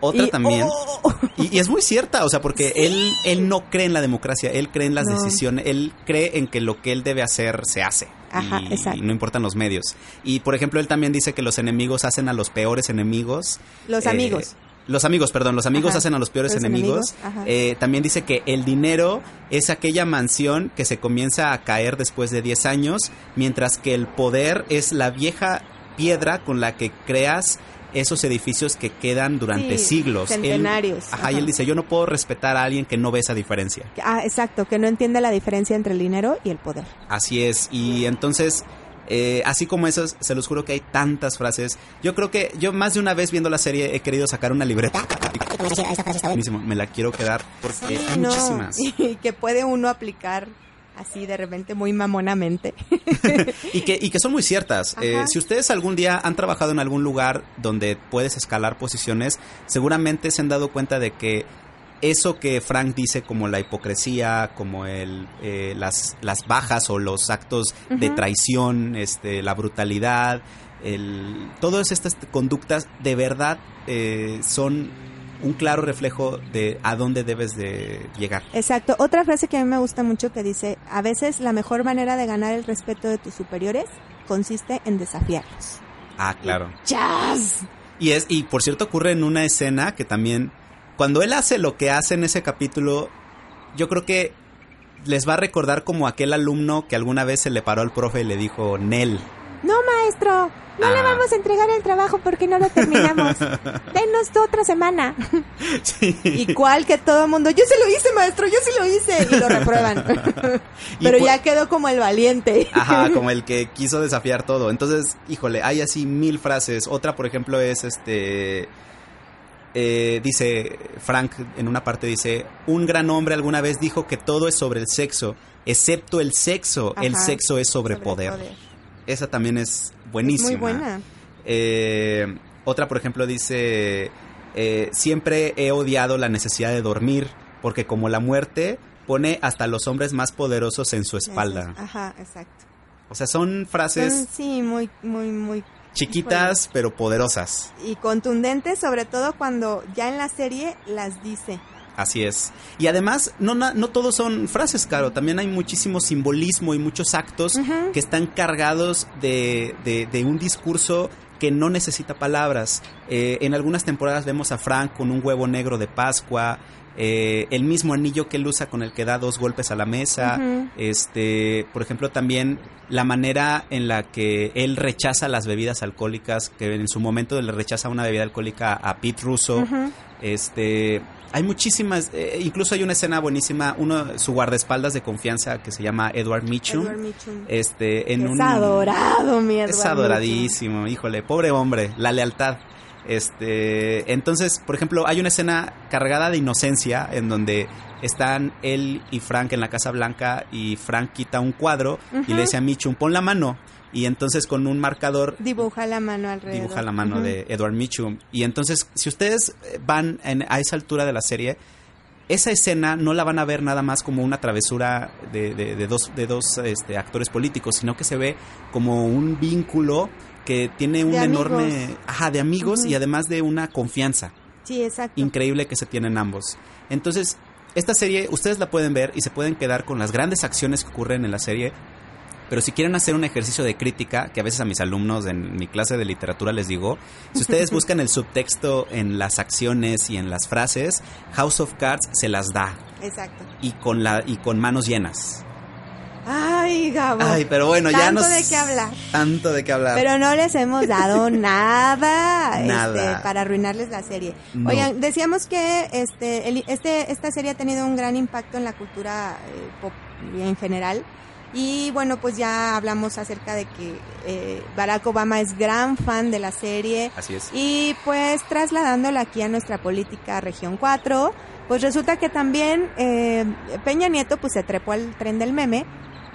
[SPEAKER 3] Otra
[SPEAKER 2] Y-
[SPEAKER 3] también.
[SPEAKER 2] ¡oh!
[SPEAKER 3] Y, y es muy cierta, o sea, porque él, él no cree en la democracia, él cree en las
[SPEAKER 2] No.
[SPEAKER 3] decisiones, él cree en que lo que él debe hacer se hace.
[SPEAKER 2] Ajá,
[SPEAKER 3] y,
[SPEAKER 2] exacto.
[SPEAKER 3] y no importan los medios. Y por ejemplo, él también dice que los enemigos hacen a los peores enemigos.
[SPEAKER 2] Los
[SPEAKER 3] Eh,
[SPEAKER 2] amigos.
[SPEAKER 3] Los amigos, perdón, los amigos
[SPEAKER 2] Ajá,
[SPEAKER 3] hacen a los peores
[SPEAKER 2] los
[SPEAKER 3] enemigos. Eh, también dice que el dinero es aquella mansión que se comienza a caer después de 10 años, mientras que el poder es la vieja piedra con la que creas esos edificios que quedan durante
[SPEAKER 2] Sí,
[SPEAKER 3] siglos. Él-
[SPEAKER 2] centenarios,
[SPEAKER 3] ajá, y él dice, yo no puedo respetar a alguien que no ve esa diferencia.
[SPEAKER 2] Ah, exacto, que no entiende la diferencia entre el dinero y el poder.
[SPEAKER 3] Así es, y entonces, eh, así como esos, se los juro que hay tantas frases. Yo creo que yo más de una vez viendo la serie he querido sacar una libreta. Buenísimo, me la quiero quedar porque hay
[SPEAKER 2] No,
[SPEAKER 3] muchísimas.
[SPEAKER 2] Y que puede uno aplicar así de repente muy mamonamente.
[SPEAKER 3] Y que, y que son muy ciertas. Eh, si ustedes algún día han trabajado en algún lugar donde puedes escalar posiciones, seguramente se han dado cuenta de que eso que Frank dice como la hipocresía, como el, eh, las, las bajas o los actos de traición, este, la brutalidad, el, todas estas conductas de verdad eh, son un claro reflejo de a dónde debes de llegar.
[SPEAKER 2] Exacto. Otra frase que a mí me gusta mucho que dice, a veces la mejor manera de ganar el respeto de tus superiores consiste en desafiarlos.
[SPEAKER 3] Ah, claro.
[SPEAKER 2] ¡Chas!
[SPEAKER 3] Y es, y por cierto ocurre en una escena que también, cuando él hace lo que hace en ese capítulo, yo creo que les va a recordar como aquel alumno que alguna vez se le paró al profe y le dijo, Nel.
[SPEAKER 2] Maestro, no le
[SPEAKER 3] Ah.
[SPEAKER 2] vamos a entregar el trabajo porque no lo terminamos. Denos otra semana.
[SPEAKER 3] Sí.
[SPEAKER 2] Y cuál que todo el mundo, yo se lo hice, maestro, yo sí lo hice. Y lo reprueban.
[SPEAKER 3] Y
[SPEAKER 2] Pero
[SPEAKER 3] por-
[SPEAKER 2] ya quedó como el valiente.
[SPEAKER 3] Ajá, como el que quiso desafiar todo. Entonces, híjole, hay así mil frases. Otra, por ejemplo, es este. eh, dice Frank en una parte dice un gran hombre alguna vez dijo que todo es sobre el sexo excepto el sexo el sexo es sobre, poder. Esa también es buenísima
[SPEAKER 2] Muy buena.
[SPEAKER 3] Eh, otra, por ejemplo, dice, eh, siempre he odiado la necesidad de dormir, porque como la muerte pone hasta los hombres más poderosos en su espalda.
[SPEAKER 2] Ajá, exacto.
[SPEAKER 3] O sea, son frases
[SPEAKER 2] Son, sí, muy, muy, muy
[SPEAKER 3] chiquitas, pero poderosas.
[SPEAKER 2] y contundentes, sobre todo cuando ya en la serie las dice.
[SPEAKER 3] Así es. Y además, no, no todos son frases, Caro. También hay muchísimo simbolismo y muchos actos que están cargados de, de- de un discurso que no necesita palabras. Eh, en algunas temporadas vemos a Frank con un huevo negro de Pascua, eh, el mismo anillo que él usa con el que da dos golpes a la mesa. Este, por ejemplo, también la manera en la que él rechaza las bebidas alcohólicas, que en su momento le rechaza una bebida alcohólica a Pete Russo. Este, hay muchísimas, eh, incluso hay una escena buenísima, uno, su guardaespaldas de confianza que se llama Edward Mitchum.
[SPEAKER 2] Edward Mitchum.
[SPEAKER 3] Este, en
[SPEAKER 2] es
[SPEAKER 3] un,
[SPEAKER 2] adorado, mi Edward
[SPEAKER 3] Es
[SPEAKER 2] Mitchum.
[SPEAKER 3] adoradísimo, híjole, pobre hombre, la lealtad. Este, entonces, por ejemplo, hay una escena cargada de inocencia en donde están él y Frank en la Casa Blanca y Frank quita un cuadro y le dice a Mitchum, pon la mano. Y entonces con un marcador
[SPEAKER 2] Dibuja la mano alrededor.
[SPEAKER 3] dibuja la mano de Edward Mitchum. Y entonces, si ustedes eh, van en- a esa altura de la serie, esa escena no la van a ver nada más como una travesura de, de- de dos, de dos este, actores políticos, sino que se ve como un vínculo que tiene un
[SPEAKER 2] De
[SPEAKER 3] enorme... Ajá, de amigos y además de una confianza
[SPEAKER 2] Sí, exacto.
[SPEAKER 3] increíble que se tienen ambos. Entonces, esta serie ustedes la pueden ver y se pueden quedar con las grandes acciones que ocurren en la serie. Pero si quieren hacer un ejercicio de crítica, que a veces a mis alumnos en mi clase de literatura les digo, si ustedes buscan el subtexto en las acciones y en las frases, House of Cards se las da
[SPEAKER 2] Exacto.
[SPEAKER 3] y con la y con manos llenas.
[SPEAKER 2] Ay, Gabo.
[SPEAKER 3] Ay, pero bueno, ya
[SPEAKER 2] Tanto
[SPEAKER 3] nos
[SPEAKER 2] de qué hablar.
[SPEAKER 3] Tanto de qué hablar.
[SPEAKER 2] Pero no les hemos dado nada,
[SPEAKER 3] Nada.
[SPEAKER 2] este, para arruinarles la serie.
[SPEAKER 3] No.
[SPEAKER 2] Oigan, decíamos que este, el- este, esta serie ha tenido un gran impacto en la cultura eh, pop en general. Y bueno, pues ya hablamos acerca de que eh, Barack Obama es gran fan de la serie.
[SPEAKER 3] Así es.
[SPEAKER 2] Y pues trasladándola aquí a nuestra política región 4, pues resulta que también eh, Peña Nieto pues se trepó al tren del meme,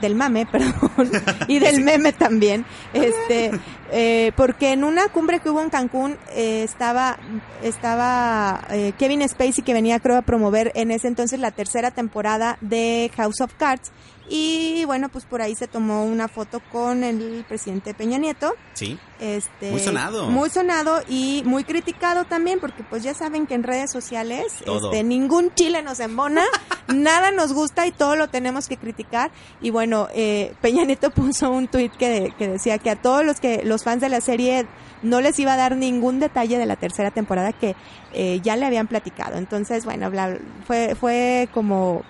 [SPEAKER 2] del mame, perdón, y del meme también, este, eh, porque en una cumbre que hubo en Cancún eh, estaba, estaba eh, Kevin Spacey que venía creo a promover en ese entonces la tercera temporada de House of Cards y bueno pues por ahí se tomó una foto con el presidente Peña Nieto
[SPEAKER 3] Sí.
[SPEAKER 2] este,
[SPEAKER 3] Muy sonado.
[SPEAKER 2] Muy sonado y muy criticado también, porque pues ya saben que en redes sociales
[SPEAKER 3] Todo.
[SPEAKER 2] este, ningún chile nos embona, nada nos gusta y todo lo tenemos que criticar. Y bueno, eh, Peña Nieto puso un tuit que, que decía que a todos los que los fans de la serie no les iba a dar ningún detalle de la tercera temporada que eh, ya le habían platicado. Entonces, bueno, bla- fue, fue como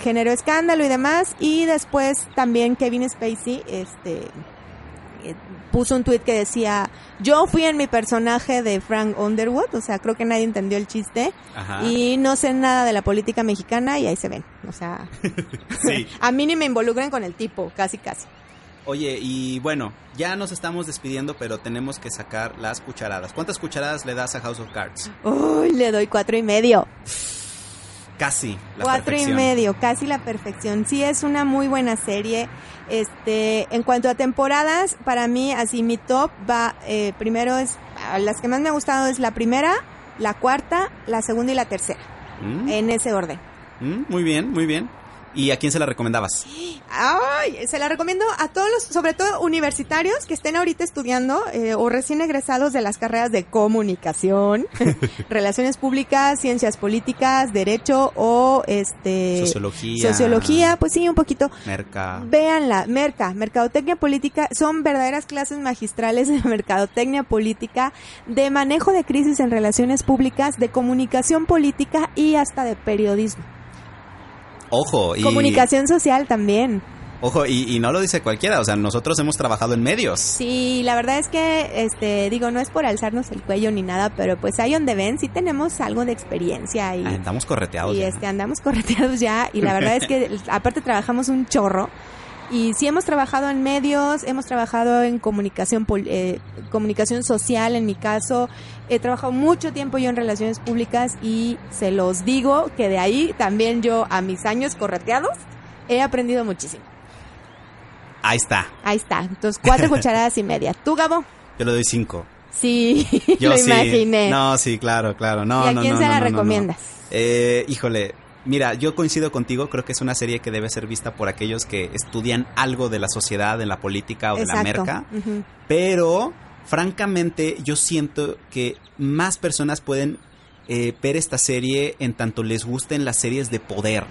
[SPEAKER 2] generó escándalo y demás y después también Kevin Spacey este eh, puso un tuit que decía yo fui en mi personaje de Frank Underwood o sea creo que nadie entendió el chiste
[SPEAKER 3] Ajá.
[SPEAKER 2] y no sé nada de la política mexicana y ahí se ven o sea
[SPEAKER 3] Sí.
[SPEAKER 2] a mí ni me involucren con el tipo casi casi
[SPEAKER 3] Oye, y bueno, ya nos estamos despidiendo, pero tenemos que sacar las cucharadas. ¿Cuántas cucharadas le das a House of Cards?
[SPEAKER 2] uy le doy cuatro y medio
[SPEAKER 3] Casi. La
[SPEAKER 2] Cuatro y
[SPEAKER 3] perfección.
[SPEAKER 2] medio, casi la perfección. Sí, es una muy buena serie. Este, en cuanto a temporadas, para mí, así mi top va, eh, primero es, las que más me ha gustado es la primera, la cuarta, la segunda y la tercera,
[SPEAKER 3] Mm,
[SPEAKER 2] en ese orden.
[SPEAKER 3] mm, muy bien, muy bien. ¿Y a quién se la recomendabas?
[SPEAKER 2] Ay, se la recomiendo a todos los, sobre todo universitarios que estén ahorita estudiando eh, o recién egresados de las carreras de comunicación, relaciones públicas, ciencias políticas, derecho o este
[SPEAKER 3] Sociología.
[SPEAKER 2] sociología, pues sí, un poquito.
[SPEAKER 3] Merca.
[SPEAKER 2] Véanla, Merca, Mercadotecnia Política, son verdaderas clases magistrales de Mercadotecnia Política, de manejo de crisis en relaciones públicas, de comunicación política y hasta de periodismo.
[SPEAKER 3] Ojo, y.
[SPEAKER 2] Comunicación social también.
[SPEAKER 3] Ojo, y, y no lo dice cualquiera. O sea, nosotros hemos trabajado en medios.
[SPEAKER 2] Sí, la verdad es que, este, digo, no es por alzarnos el cuello ni nada, pero pues ahí donde ven, sí tenemos algo de experiencia y,
[SPEAKER 3] Ah, Andamos correteados.
[SPEAKER 2] y
[SPEAKER 3] ya.
[SPEAKER 2] este, andamos correteados ya y la verdad es que aparte trabajamos un chorro y sí hemos trabajado en medios, hemos trabajado en comunicación eh, comunicación social en mi caso, he trabajado mucho tiempo yo en relaciones públicas y se los digo que de ahí también yo a mis años correteados he aprendido muchísimo.
[SPEAKER 3] Ahí está.
[SPEAKER 2] Ahí está, entonces cuatro cucharadas y media. ¿Tú, Gabo?
[SPEAKER 3] Yo le doy cinco.
[SPEAKER 2] Sí,
[SPEAKER 3] Yo
[SPEAKER 2] lo
[SPEAKER 3] sí.
[SPEAKER 2] imaginé.
[SPEAKER 3] No, sí, claro, claro. No,
[SPEAKER 2] ¿Y a
[SPEAKER 3] no,
[SPEAKER 2] quién
[SPEAKER 3] no,
[SPEAKER 2] se
[SPEAKER 3] no,
[SPEAKER 2] la recomiendas?
[SPEAKER 3] Eh, híjole, mira, yo coincido contigo, creo que es una serie que debe ser vista por aquellos que estudian algo de la sociedad, de la política o de la merca,
[SPEAKER 2] Ujú.
[SPEAKER 3] pero francamente yo siento que más personas pueden eh, ver esta serie en tanto les gusten las series de poder.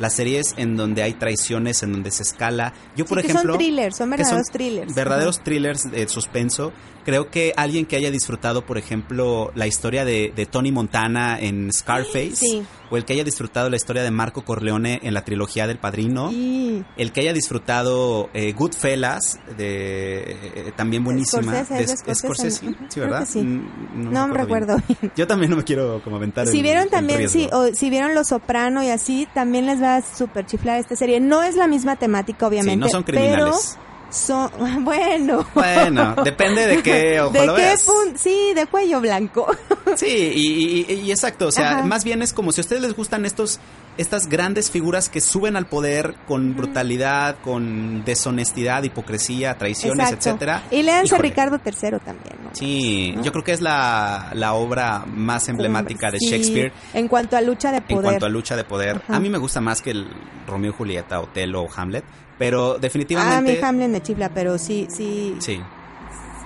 [SPEAKER 3] Las series en donde hay traiciones, en donde se escala. Yo, por
[SPEAKER 2] Sí, que
[SPEAKER 3] ejemplo.
[SPEAKER 2] son thrillers, son verdaderos thrillers.
[SPEAKER 3] Verdaderos thrillers de suspenso. Creo que alguien que haya disfrutado, por ejemplo, la historia de, de Tony Montana en Scarface
[SPEAKER 2] Sí.
[SPEAKER 3] O el que haya disfrutado la historia de Marco Corleone en la trilogía del Padrino, el que haya disfrutado eh, Goodfellas, de, eh, también buenísima.
[SPEAKER 2] Scorsese, es de Scorsese,
[SPEAKER 3] Scorsese, sí,
[SPEAKER 2] creo
[SPEAKER 3] ¿verdad?
[SPEAKER 2] sí.
[SPEAKER 3] Mm,
[SPEAKER 2] no me recuerdo bien.
[SPEAKER 3] Yo también no me quiero como aventar
[SPEAKER 2] Si
[SPEAKER 3] el-
[SPEAKER 2] vieron
[SPEAKER 3] el
[SPEAKER 2] también, sí, o si vieron Los Soprano y así, también les va a super chiflar esta serie. No es la misma temática, obviamente.
[SPEAKER 3] Sí, no son criminales.
[SPEAKER 2] Pero son, bueno.
[SPEAKER 3] Bueno, depende de qué ojo
[SPEAKER 2] ¿De
[SPEAKER 3] lo
[SPEAKER 2] qué
[SPEAKER 3] veas.
[SPEAKER 2] Sí, de cuello blanco.
[SPEAKER 3] Sí, y, y- y exacto, o sea,
[SPEAKER 2] Ajá.
[SPEAKER 3] más bien es como si a ustedes les gustan estos estas grandes figuras que suben al poder con brutalidad, con deshonestidad, hipocresía, traiciones,
[SPEAKER 2] Exacto.
[SPEAKER 3] etcétera.
[SPEAKER 2] Y léanse. Ricardo III también, ¿no?
[SPEAKER 3] Sí,
[SPEAKER 2] ¿no?
[SPEAKER 3] yo creo que es la, la obra más emblemática de
[SPEAKER 2] Sí,
[SPEAKER 3] Shakespeare
[SPEAKER 2] En cuanto a lucha de
[SPEAKER 3] en
[SPEAKER 2] poder.
[SPEAKER 3] cuanto a lucha de poder.
[SPEAKER 2] Ajá.
[SPEAKER 3] A mí me gusta más que el Romeo y Julieta, Otelo o Hamlet, pero
[SPEAKER 2] Ah, mi
[SPEAKER 3] definitivamente
[SPEAKER 2] Hamlet me chifla, pero sí, sí,
[SPEAKER 3] sí,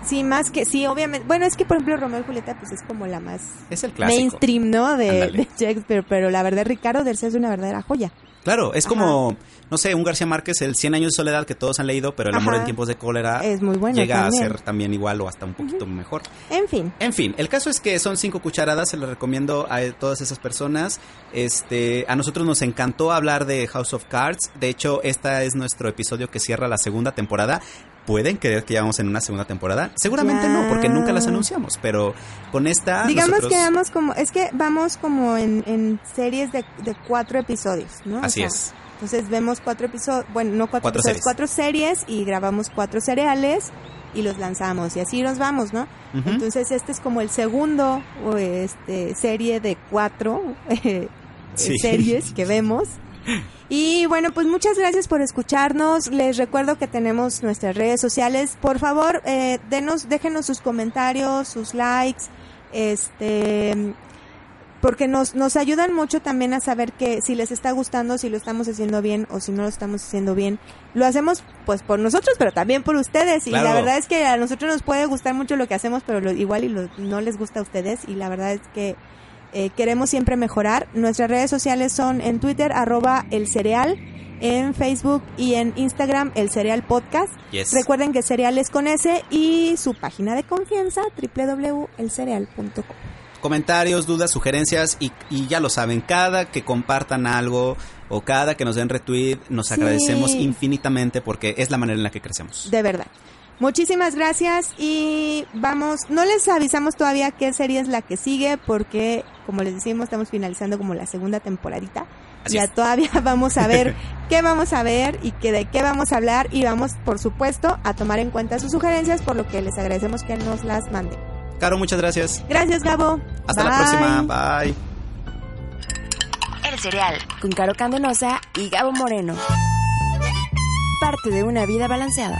[SPEAKER 2] sí, más que, sí, obviamente. Bueno, es que por ejemplo Romeo y Julieta pues es como la más
[SPEAKER 3] es el clásico.
[SPEAKER 2] mainstream, ¿no? De, de Shakespeare, pero la verdad Ricardo III es una verdadera joya.
[SPEAKER 3] Claro, es como, no sé, un García Márquez, el 100 años de soledad que todos han leído, pero el amor
[SPEAKER 2] Ajá.
[SPEAKER 3] en tiempos de cólera
[SPEAKER 2] Es muy bueno
[SPEAKER 3] llega
[SPEAKER 2] también.
[SPEAKER 3] a ser también igual o hasta un poquito mejor.
[SPEAKER 2] En fin,
[SPEAKER 3] En fin, el caso es que son cinco cucharadas, se las recomiendo a todas esas personas. Este, a nosotros nos encantó hablar de House of Cards. De hecho, este es nuestro episodio que cierra la segunda temporada. ¿Pueden creer que ya vamos en una segunda temporada? Seguramente
[SPEAKER 2] Ya.
[SPEAKER 3] no, porque nunca las anunciamos, pero con esta
[SPEAKER 2] digamos
[SPEAKER 3] nosotros-
[SPEAKER 2] que vamos como, es que vamos como en, en series de, de cuatro episodios, ¿no? O
[SPEAKER 3] Así
[SPEAKER 2] sea,
[SPEAKER 3] es.
[SPEAKER 2] Entonces vemos cuatro episodios, bueno, no cuatro,
[SPEAKER 3] Cuatro
[SPEAKER 2] episodios,
[SPEAKER 3] series.
[SPEAKER 2] cuatro series y grabamos cuatro cereales y los lanzamos y así nos vamos, ¿no? Entonces este es como el segundo o este serie de cuatro eh,
[SPEAKER 3] Sí.
[SPEAKER 2] series que vemos. Y bueno, pues muchas gracias por escucharnos. Les recuerdo que tenemos nuestras redes sociales. Por favor, eh, denos, déjenos sus comentarios, sus likes, este, porque nos, nos ayudan mucho también a saber que si les está gustando, si lo estamos haciendo bien o si no lo estamos haciendo bien. Lo hacemos pues por nosotros, pero también por ustedes. Y
[SPEAKER 3] Claro.
[SPEAKER 2] la verdad es que a nosotros nos puede gustar mucho lo que hacemos, pero lo- igual y lo- no les gusta a ustedes. Y la verdad es que eh, queremos siempre mejorar. Nuestras redes sociales son en Twitter, arroba el cereal, en Facebook y en Instagram, el cereal podcast.
[SPEAKER 3] Yes.
[SPEAKER 2] Recuerden que cereal es con S y su página de confianza, www.elcereal.com.
[SPEAKER 3] comentarios, dudas, sugerencias y, y ya lo saben, cada que compartan algo o cada que nos den retweet, nos
[SPEAKER 2] Sí.
[SPEAKER 3] agradecemos infinitamente porque es la manera en la que crecemos.
[SPEAKER 2] De verdad. Muchísimas gracias y vamos, no les avisamos todavía qué serie es la que sigue porque, como les decimos, estamos finalizando como la segunda temporadita.
[SPEAKER 3] Así
[SPEAKER 2] ya
[SPEAKER 3] es.
[SPEAKER 2] todavía vamos a ver qué vamos a ver y que de qué vamos a hablar y vamos, por supuesto, a tomar en cuenta sus sugerencias, por lo que les agradecemos que nos las manden.
[SPEAKER 3] Caro, muchas gracias.
[SPEAKER 2] Gracias, Gabo.
[SPEAKER 3] Hasta la próxima. Bye.
[SPEAKER 1] El cereal con Caro Candenosa y Gabo Moreno. Parte de una vida balanceada.